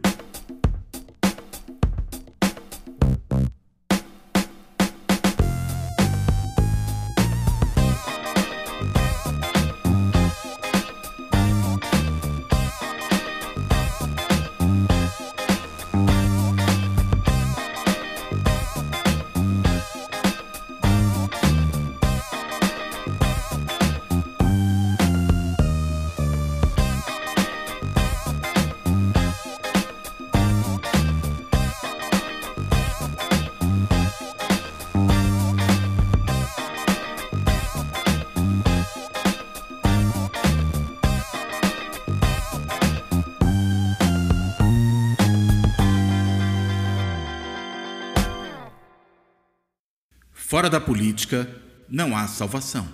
Fora da política, não há salvação.